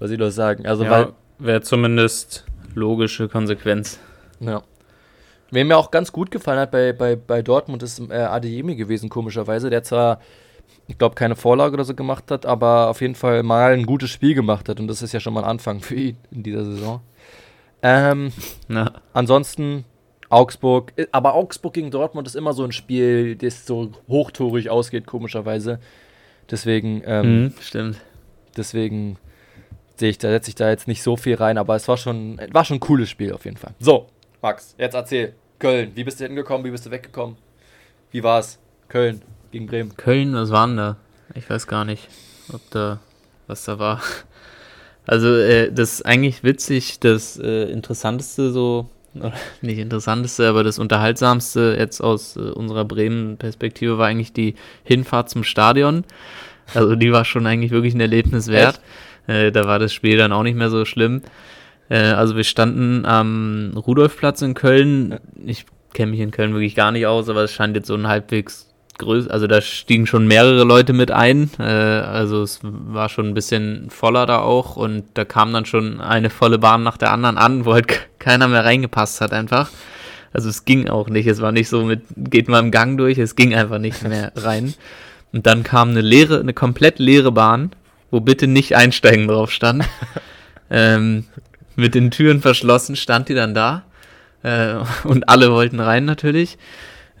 Was sie das sagen. Also, weil, ja, wäre zumindest logische Konsequenz. Ja. Wer mir auch ganz gut gefallen hat bei, bei, bei Dortmund ist äh, Adeyemi gewesen, komischerweise. Der zwar, ich glaube, keine Vorlage oder so gemacht hat, aber auf jeden Fall mal ein gutes Spiel gemacht hat. Und das ist ja schon mal ein Anfang für ihn in dieser Saison. Ähm, Na, ansonsten Augsburg. äh, Aber Augsburg gegen Dortmund ist immer so ein Spiel, das so hochtorig ausgeht, komischerweise. Deswegen, ähm, mhm, stimmt. deswegen sehe ich da, setze ich da jetzt nicht so viel rein, aber es war schon, war schon ein cooles Spiel auf jeden Fall. So, Max, jetzt erzähl. Köln, wie bist du hingekommen, wie bist du weggekommen? Wie war's? Köln gegen Bremen. Köln, was waren da? Ich weiß gar nicht, ob da was da war. Also, äh, das ist eigentlich witzig, das äh, Interessanteste so, nicht Interessanteste, aber das Unterhaltsamste jetzt aus äh, unserer Bremen-Perspektive war eigentlich die Hinfahrt zum Stadion. Also, die war schon eigentlich wirklich ein Erlebnis wert. Äh, da war das Spiel dann auch nicht mehr so schlimm. Äh, also, wir standen am Rudolfplatz in Köln. Ich kenne mich in Köln wirklich gar nicht aus, aber es scheint jetzt so ein halbwegs größ, also da stiegen schon mehrere Leute mit ein, äh, also es war schon ein bisschen voller da auch und da kam dann schon eine volle Bahn nach der anderen an, wo halt ke- keiner mehr reingepasst hat einfach. Also es ging auch nicht, es war nicht so mit, geht mal im Gang durch, es ging einfach nicht mehr rein. Und dann kam eine leere, eine komplett leere Bahn, wo bitte nicht einsteigen drauf stand. ähm, mit den Türen verschlossen stand die dann da. Äh, und alle wollten rein natürlich.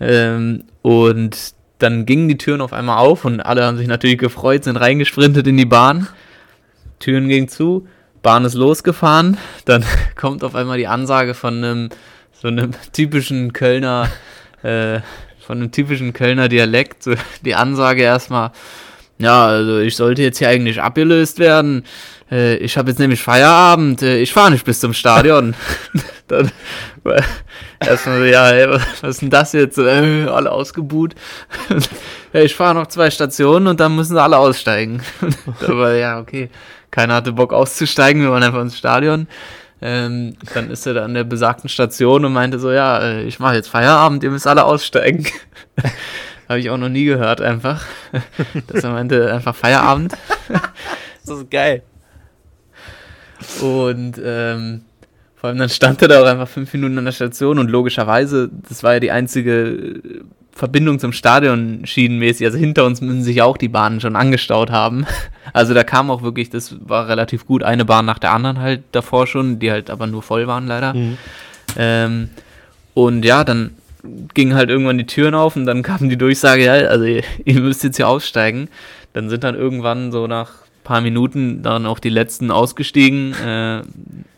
Ähm, und dann gingen die Türen auf einmal auf und alle haben sich natürlich gefreut, sind reingesprintet in die Bahn. Türen gingen zu, Bahn ist losgefahren. Dann kommt auf einmal die Ansage von einem so einem typischen Kölner, äh, von einem typischen Kölner Dialekt. So die Ansage erstmal, ja, also ich sollte jetzt hier eigentlich abgelöst werden. Äh, ich habe jetzt nämlich Feierabend. Äh, ich fahre nicht bis zum Stadion. Dann erstmal so, ja, ey, was ist denn das jetzt? Äh, alle ausgebuht. ja, ich fahre noch zwei Stationen und dann müssen sie alle aussteigen. Aber ja, okay. Keiner hatte Bock auszusteigen, wir wollen einfach ins Stadion. Ähm, dann ist er da an der besagten Station und meinte so, ja, äh, ich mache jetzt Feierabend, ihr müsst alle aussteigen. Habe ich auch noch nie gehört einfach. Dass er meinte, einfach Feierabend. Das ist geil. Und ähm, vor allem dann stand er da auch einfach fünf Minuten an der Station und logischerweise, das war ja die einzige äh, Verbindung zum Stadion schienenmäßig. Also hinter uns müssen sich auch die Bahnen schon angestaut haben. Also da kam auch wirklich, das war relativ gut, eine Bahn nach der anderen halt davor schon, die halt aber nur voll waren leider. Ähm, und ja, dann gingen halt irgendwann die Türen auf und dann kam die Durchsage, ja, also ihr, ihr müsst jetzt hier aussteigen. Dann sind dann irgendwann so nach paar Minuten dann auch die letzten ausgestiegen, äh,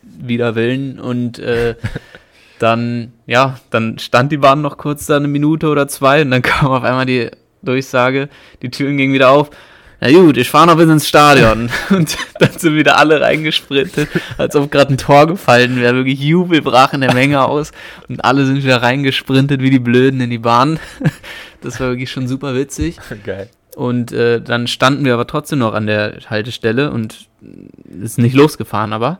wider Willen und äh, dann, ja, dann stand die Bahn noch kurz da eine Minute oder zwei und dann kam auf einmal die Durchsage, die Türen gingen wieder auf. Na gut, ich fahre noch bis ins Stadion. Und dann sind wieder alle reingesprintet, als ob gerade ein Tor gefallen wäre. Wirklich Jubel brach in der Menge aus. Und alle sind wieder reingesprintet wie die Blöden in die Bahn. Das war wirklich schon super witzig. Geil. Und äh, dann standen wir aber trotzdem noch an der Haltestelle und ist nicht losgefahren aber.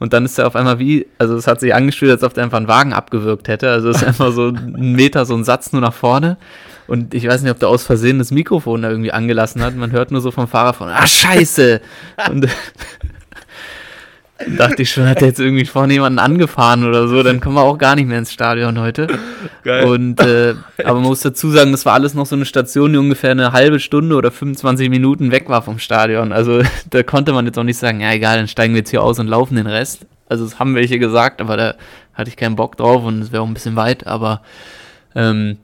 Und dann ist er auf einmal wie, also es hat sich angefühlt, als ob der einfach einen Wagen abgewürgt hätte. Also es ist einfach so ein Meter, so ein Satz nur nach vorne. Und ich weiß nicht, ob der aus Versehen das Mikrofon da irgendwie angelassen hat. Man hört nur so vom Fahrer von, ah, scheiße! Und dachte ich schon, hat der jetzt irgendwie vorne jemanden angefahren oder so, dann kommen wir auch gar nicht mehr ins Stadion heute. Geil. Und äh, aber man muss dazu sagen, das war alles noch so eine Station, die ungefähr eine halbe Stunde oder 25 Minuten weg war vom Stadion. Also da konnte man jetzt auch nicht sagen, ja egal, dann steigen wir jetzt hier aus und laufen den Rest. Also das haben welche gesagt, aber da hatte ich keinen Bock drauf und es wäre auch ein bisschen weit, aber ähm,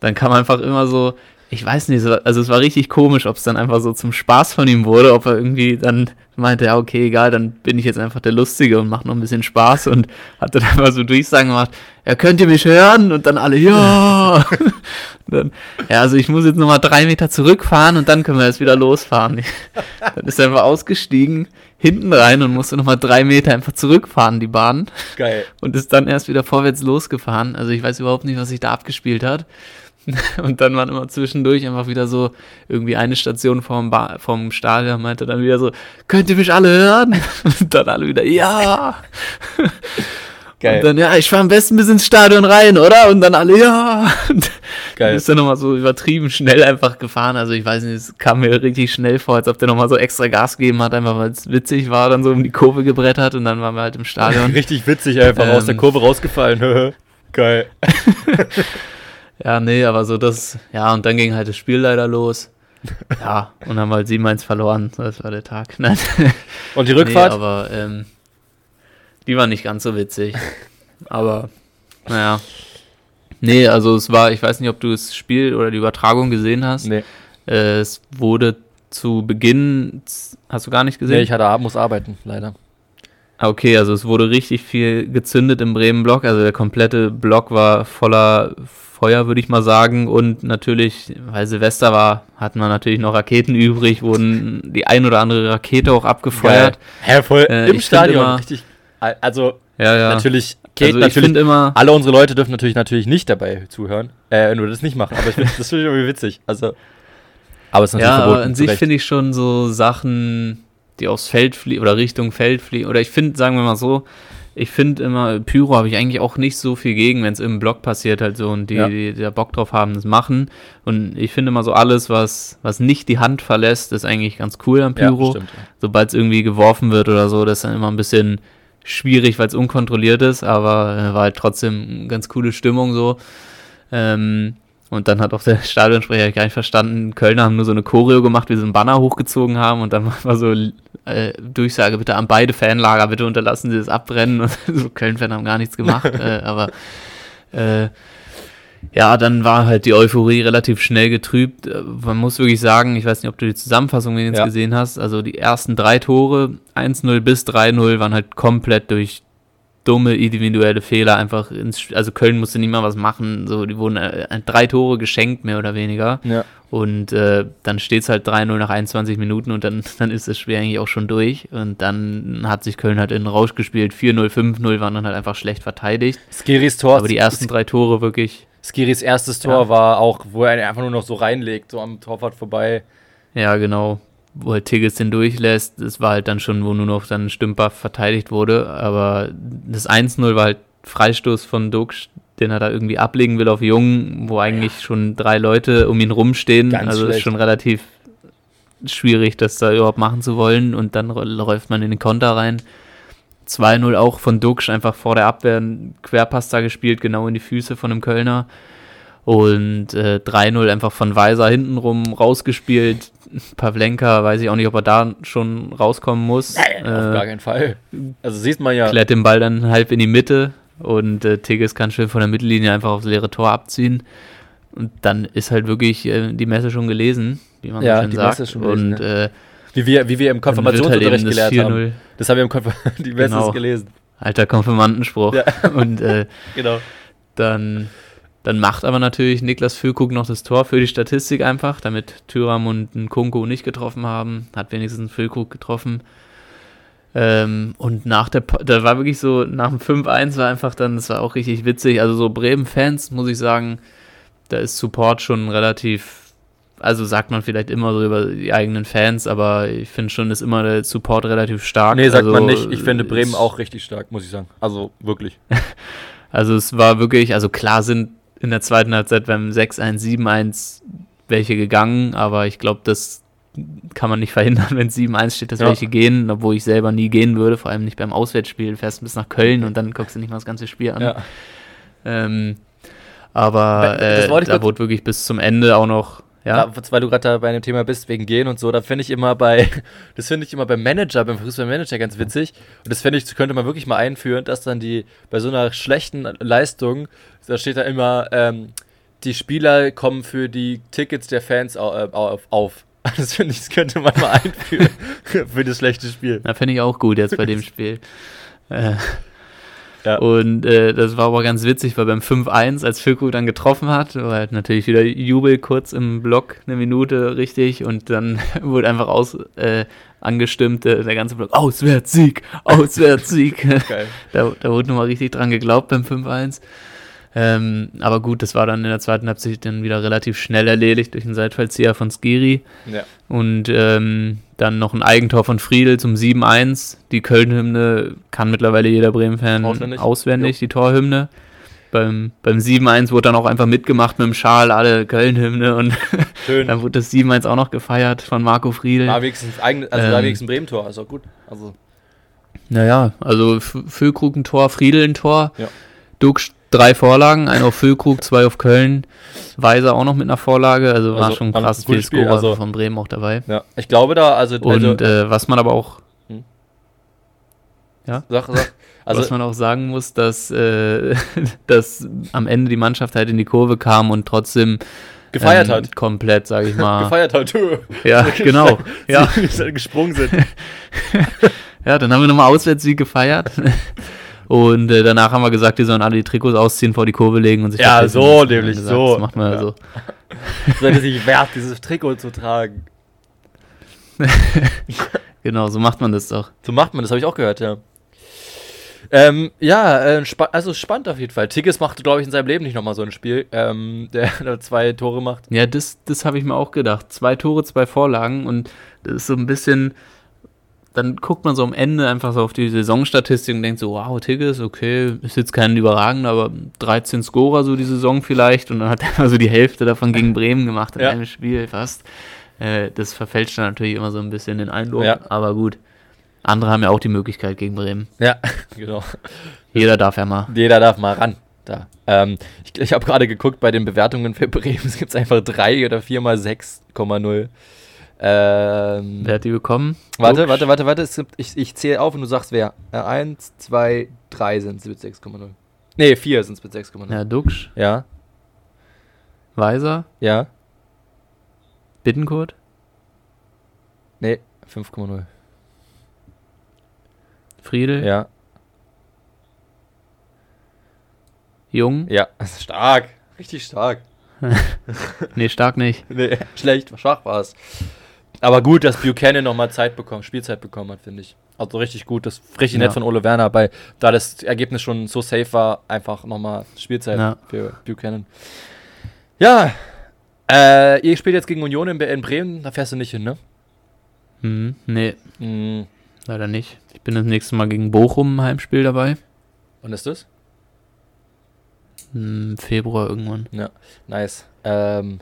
dann kam einfach immer so, ich weiß nicht, also es war richtig komisch, ob es dann einfach so zum Spaß von ihm wurde, ob er irgendwie dann meinte, ja, okay, egal, dann bin ich jetzt einfach der Lustige und mache noch ein bisschen Spaß und hat dann einfach so Durchsagen gemacht, ja, könnt ihr mich hören? Und dann alle, ja. dann, ja, also ich muss jetzt nochmal drei Meter zurückfahren und dann können wir jetzt wieder losfahren. dann ist er einfach ausgestiegen, hinten rein und musste nochmal drei Meter einfach zurückfahren, die Bahn. Geil. Und ist dann erst wieder vorwärts losgefahren. Also ich weiß überhaupt nicht, was sich da abgespielt hat. Und dann waren immer zwischendurch einfach wieder so irgendwie eine Station vom, ba vom Stadion, meinte dann wieder so, könnt ihr mich alle hören? Und dann alle wieder, ja. Geil. Und dann, ja, ich fahre am besten bis ins Stadion rein, oder? Und dann alle, ja. Und Geil. ist dann nochmal so übertrieben schnell einfach gefahren. Also ich weiß nicht, es kam mir richtig schnell vor, als ob der nochmal so extra Gas gegeben hat, einfach weil es witzig war, dann so um die Kurve gebrettert und dann waren wir halt im Stadion. richtig witzig einfach ähm, aus der ähm, Kurve rausgefallen. Geil. Ja, nee, aber so das, ja, und dann ging halt das Spiel leider los. Ja, und haben halt 7-1 verloren. Das war der Tag. Nein. Und die Rückfahrt? Nee, aber ähm, die war nicht ganz so witzig. Aber, naja. Nee, also es war, ich weiß nicht, ob du das Spiel oder die Übertragung gesehen hast. Nee. Äh, es wurde zu Beginn, hast du gar nicht gesehen? Nee, ich hatte, muss arbeiten, leider. Ah, okay, also es wurde richtig viel gezündet im Bremen-Block. Also der komplette Block war voller Feuer, würde ich mal sagen. Und natürlich, weil Silvester war, hatten wir natürlich noch Raketen übrig, wurden die ein oder andere Rakete auch abgefeuert. Ja, voll äh, im Stadion, immer, richtig. Also, ja, ja. natürlich, Kate, also natürlich immer, alle unsere Leute dürfen natürlich natürlich nicht dabei zuhören, äh, wenn wir das nicht machen. Aber ich find, das finde ich irgendwie witzig. Also, aber es ist natürlich ja, verboten. An sich finde ich schon so Sachen, die aufs Feld fliegen oder Richtung Feld fliegen. Oder ich finde, sagen wir mal so, ich finde immer, Pyro habe ich eigentlich auch nicht so viel gegen, wenn es im Blog passiert halt so und die, ja. die, die da Bock drauf haben, das machen. Und ich finde immer so alles, was, was nicht die Hand verlässt, ist eigentlich ganz cool am Pyro. Ja, stimmt, ja. Sobald es irgendwie geworfen wird oder so, das ist dann immer ein bisschen schwierig, weil es unkontrolliert ist, aber äh, war halt trotzdem eine ganz coole Stimmung so. Ähm, und dann hat auch der Stadionsprecher gar nicht verstanden, Kölner haben nur so eine Choreo gemacht, wie sie einen Banner hochgezogen haben und dann war so äh, Durchsage, bitte an beide Fanlager, bitte unterlassen Sie das Abbrennen. Und so Köln-Fan haben gar nichts gemacht, äh, aber äh, ja, dann war halt die Euphorie relativ schnell getrübt. Äh, man muss wirklich sagen, ich weiß nicht, ob du die Zusammenfassung jetzt ja. gesehen hast, also die ersten drei Tore, 1-0 bis 3-0, waren halt komplett durch dumme individuelle Fehler einfach ins, also Köln musste nicht mal was machen, so die wurden äh, drei Tore geschenkt mehr oder weniger ja. und äh, dann steht es halt 3-0 nach 21 Minuten und dann, dann ist das Spiel eigentlich auch schon durch und dann hat sich Köln halt in den Rausch gespielt, 4-0, 5-0 waren dann halt einfach schlecht verteidigt. Skiris Tor. Aber die ersten drei Tore wirklich. Skiris erstes Tor ja. war auch, wo er einfach nur noch so reinlegt, so am Torwart vorbei. Ja, genau wo halt Tigges den durchlässt, das war halt dann schon, wo nur noch dann Stümper verteidigt wurde, aber das 1-0 war halt Freistoß von Dux, den er da irgendwie ablegen will auf Jung, wo eigentlich ja. schon drei Leute um ihn rumstehen, Ganz also schlecht. ist schon relativ schwierig, das da überhaupt machen zu wollen und dann läuft man in den Konter rein. 2-0 auch von Dux, einfach vor der Abwehr ein Querpass da gespielt, genau in die Füße von dem Kölner. Und äh, 3-0 einfach von Weiser hintenrum rausgespielt. Pavlenka, weiß ich auch nicht, ob er da schon rauskommen muss. Nein, äh, auf gar keinen Fall. Also sieht man ja. Klärt den Ball dann halb in die Mitte und äh, Tigges kann schön von der Mittellinie einfach aufs leere Tor abziehen. Und dann ist halt wirklich äh, die Messe schon gelesen, wie man ja, so schön sagt. Messe schon gelesen, und ja. Äh, wie wir, wie wir im Konfirmationsunterricht halt gelernt haben. Das haben wir im Konfir die Messe genau. gelesen. Alter Konfirmandenspruch. Ja. Und äh, genau. dann dann macht aber natürlich Niklas Füllkrug noch das Tor für die Statistik einfach, damit Thüram und Nkunku nicht getroffen haben. Hat wenigstens Füllkrug getroffen. Ähm, und nach der, da war wirklich so, nach dem 5-1 war einfach dann, das war auch richtig witzig. Also so Bremen-Fans, muss ich sagen, da ist Support schon relativ, also sagt man vielleicht immer so über die eigenen Fans, aber ich finde schon, ist immer der Support relativ stark. Nee, sagt also, man nicht. Ich finde Bremen auch richtig stark, muss ich sagen. Also wirklich. also es war wirklich, also klar sind in der zweiten Halbzeit beim 6-1, 7-1 welche gegangen, aber ich glaube, das kann man nicht verhindern, wenn es 7-1 steht, dass ja. welche gehen, obwohl ich selber nie gehen würde, vor allem nicht beim Auswärtsspiel. Fährst bis nach Köln und dann guckst du nicht mal das ganze Spiel an. Ja. Ähm, aber äh, da wurde wirklich bis zum Ende auch noch ja. ja weil du gerade da bei einem Thema bist, wegen Gehen und so, da finde ich immer bei, das finde ich immer beim Manager, beim Fußballmanager ganz witzig. Und das finde ich, könnte man wirklich mal einführen, dass dann die, bei so einer schlechten Leistung, da steht da immer, ähm, die Spieler kommen für die Tickets der Fans äh, auf. auf. Das finde ich, das könnte man mal einführen für das schlechte Spiel. Da finde ich auch gut jetzt bei dem Spiel. Äh, Ja. Und äh, das war aber ganz witzig, weil beim 5-1, als Füllkrug dann getroffen hat, war halt natürlich wieder Jubel kurz im Block, eine Minute richtig und dann wurde einfach aus, äh, angestimmt, äh, der ganze Block, Auswärtssieg, Auswärtssieg. Da, da wurde nochmal richtig dran geglaubt beim 5-1. Ähm, aber gut, das war dann in der zweiten Halbzeit dann wieder relativ schnell erledigt durch einen Seitfallzieher von Skiri. Ja. Und ähm, dann noch ein Eigentor von Friedel zum 7-1. Die Köln-Hymne kann mittlerweile jeder Bremen-Fan Auswendig. auswendig, die Torhymne. Beim, beim 7-1 wurde dann auch einfach mitgemacht mit dem Schal, alle Köln-Hymne und dann wurde das 7-1 auch noch gefeiert von Marco Friedel. War wenigstens, eigen, also Ähm, wenigstens ein Bremen-Tor, ist auch gut. Also, Naja, also Füllkrug ein Tor, Friedel ein Tor, Ja. Duck drei Vorlagen, ein auf Füllkrug, zwei auf Köln, Weiser auch noch mit einer Vorlage, also, war Also, schon krass viel Spiel, Scorer also- von Bremen auch dabei. ja. Ich glaube da, also, Und also äh, was man aber auch sag, sag, also was man auch sagen muss, dass, äh, dass am Ende die Mannschaft halt in die Kurve kam und trotzdem gefeiert ähm, hat. Komplett, sage ich mal. Gefeiert hat. Ja, genau. Ja, gesprungen sind. ja, dann haben wir nochmal Auswärtssieg gefeiert. Und äh, danach haben wir gesagt, die sollen alle die Trikots ausziehen, vor die Kurve legen und sich Ja, so nämlich, gesagt, so. Das macht man Ja. so. Sollte sich wert, dieses Trikot zu tragen. Genau, so macht man das doch. So macht man, das habe ich auch gehört, ja. Ähm, ja, äh, spa also spannend auf jeden Fall. Tigges machte, glaube ich, in seinem Leben nicht nochmal so ein Spiel, ähm, der da zwei Tore macht. Ja, das, das habe ich mir auch gedacht. Zwei Tore, zwei Vorlagen und das ist so ein bisschen, dann guckt man so am Ende einfach so auf die Saisonstatistik und denkt so, wow, Tigges, okay, ist jetzt kein überragender, aber 13 Scorer so die Saison vielleicht und dann hat er mal so die Hälfte davon gegen Bremen gemacht in Ja. einem Spiel fast. Äh, das verfälscht dann natürlich immer so ein bisschen den Eindruck, Ja. aber gut. Andere haben ja auch die Möglichkeit gegen Bremen. Ja, genau. Jeder darf ja mal. Jeder darf mal ran. Da. Ähm, ich ich habe gerade geguckt, bei den Bewertungen für Bremen es gibt einfach 3 oder 4 mal 6,0. Ähm, Wer hat die bekommen? warte, Duxch? warte, warte, warte. Gibt, ich ich zähle auf und du sagst wer. 1, 2, 3 sind es mit 6,0. Nee, 4 sind es mit 6,0. Ja, Duxch, Ja, Weiser, ja. Bittenkurt, Nee, 5,0. Friedel, Ja, Jung. ja. Stark. Richtig stark. Nee, stark nicht. Nee, schlecht, schwach war es. Aber gut, dass Buchanan nochmal Zeit bekommen, Spielzeit bekommen hat, finde ich. Also richtig gut, das ist richtig Ja. nett von Ole Werner, weil da das Ergebnis schon so safe war, einfach nochmal Spielzeit Ja. für Buchanan. Ja, äh, ihr spielt jetzt gegen Union in, in Bremen, da fährst du nicht hin, ne? Hm, nee, Mhm. leider nicht. Ich bin das nächste Mal gegen Bochum im Heimspiel dabei. Wann ist das? Im Februar irgendwann. Nice. Ähm,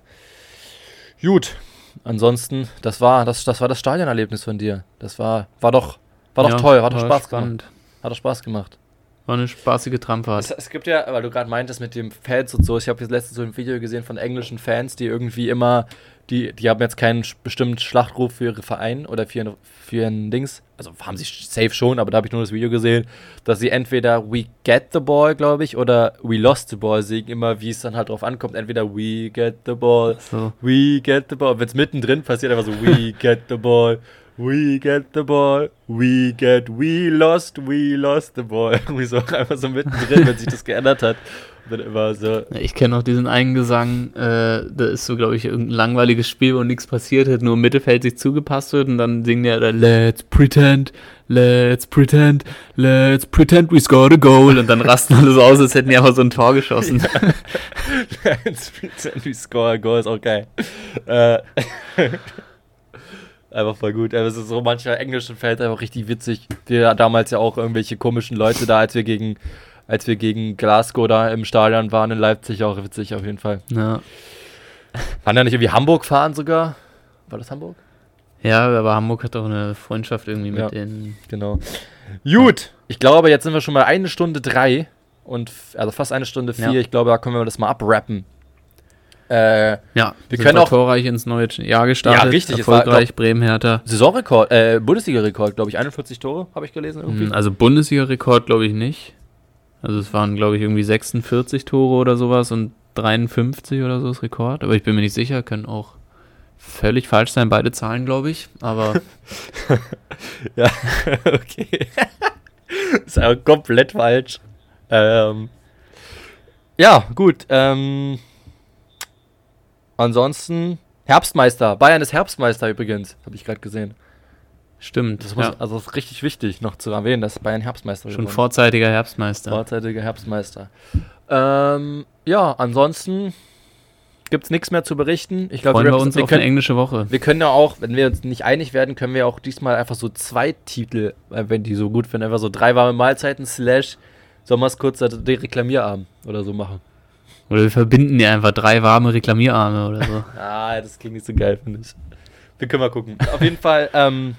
gut. Ansonsten, das war das, das war das Stadionerlebnis von dir. Das war, war doch, war doch Ja, toll, hat doch Spaß gemacht. spannend. Hat doch Spaß gemacht. War eine spaßige Trampfahrt. Es, es gibt ja, weil du gerade meintest mit dem Fans und so, ich habe jetzt letztens so ein Video gesehen von englischen Fans, die irgendwie immer, die, die haben jetzt keinen bestimmten Schlachtruf für ihre Verein oder für ihren, für ihren Dings, also haben sie safe schon, aber da habe ich nur das Video gesehen, dass sie entweder We get the ball, glaube ich, oder We lost the ball singen, immer wie es dann halt drauf ankommt, entweder We get the ball, So. We get the ball, wenn es mittendrin passiert, einfach so We get the ball, We get the ball, we get, we lost, we lost the ball. Irgendwie so einfach so mittendrin, wenn sich das geändert hat. Dann immer so, Ja, Ich kenne auch diesen einen Gesang, äh, da ist so, glaube ich, irgendein langweiliges Spiel, wo nichts passiert hat, nur im Mittelfeld sich zugepasst wird und dann singen die ja da, Let's pretend, let's pretend, let's pretend we scored a goal und dann rasten alle so aus, als hätten die einfach so ein Tor geschossen. Let's pretend we score a goal, ist auch geil. Äh, einfach voll gut. Es ist so mancher englischen Feld einfach richtig witzig. Wir damals ja auch irgendwelche komischen Leute da, als wir gegen, als wir gegen Glasgow da im Stadion waren in Leipzig, auch witzig auf jeden Fall. Ja. Waren da nicht irgendwie Hamburg fahren sogar? War das Hamburg? ja, aber Hamburg hat auch eine Freundschaft irgendwie mit Ja. den. Genau. Gut, ich glaube, jetzt sind wir schon mal eine Stunde drei und also fast eine Stunde vier. Ja. Ich glaube, da können wir das mal abrappen. Äh, Ja, Wir können auch- torreich ins neue Jahr gestartet. Ja, richtig, war, Erfolgreich, Bremen, Hertha. Saisonrekord, äh, Bundesliga-Rekord, glaube ich, 41 Tore, habe ich gelesen irgendwie. Hm, Also Bundesliga-Rekord glaube ich nicht. Also es waren, glaube ich, irgendwie 46 Tore oder sowas und 53 oder so ist Rekord, aber ich bin mir nicht sicher, können auch völlig falsch sein, beide Zahlen, glaube ich, aber ja, okay. ist aber komplett falsch. Ähm, ja, gut. Ähm, ansonsten Herbstmeister. Bayern ist Herbstmeister übrigens, habe ich gerade gesehen. Stimmt. Das muss, ja. Also ist richtig wichtig noch zu erwähnen, dass Bayern Herbstmeister Schon geworden vorzeitiger Herbstmeister. ist. Vorzeitiger Herbstmeister. Ähm, ja, ansonsten gibt es nichts mehr zu berichten. Ich glaube, wir, uns wir auf eine können, englische Woche. wir können ja auch, wenn wir uns nicht einig werden, können wir auch diesmal einfach so zwei Titel, äh, wenn die so gut finden, einfach so drei warme Mahlzeiten slash Sommers kurzer Reklamierarm oder so machen. Oder wir verbinden ja einfach drei warme Reklamierarme oder so. Ah, das klingt nicht so geil, finde ich. Wir können mal gucken. Auf jeden Fall, ähm,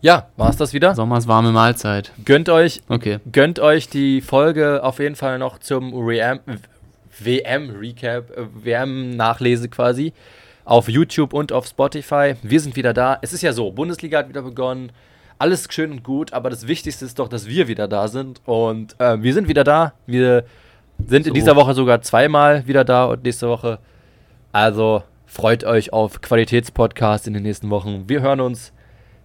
ja, war's das wieder. Sommers warme Mahlzeit. Gönnt euch, Okay. gönnt euch die Folge auf jeden Fall noch zum WM, WM Recap, äh, WM Nachlese quasi auf YouTube und auf Spotify. Wir sind wieder da. Es ist ja so, Bundesliga hat wieder begonnen. Alles schön und gut, aber das Wichtigste ist doch, dass wir wieder da sind. Und äh, wir sind wieder da. Wir sind in So. dieser Woche sogar zweimal wieder da und nächste Woche. Also freut euch auf Qualitätspodcast in den nächsten Wochen. Wir hören uns.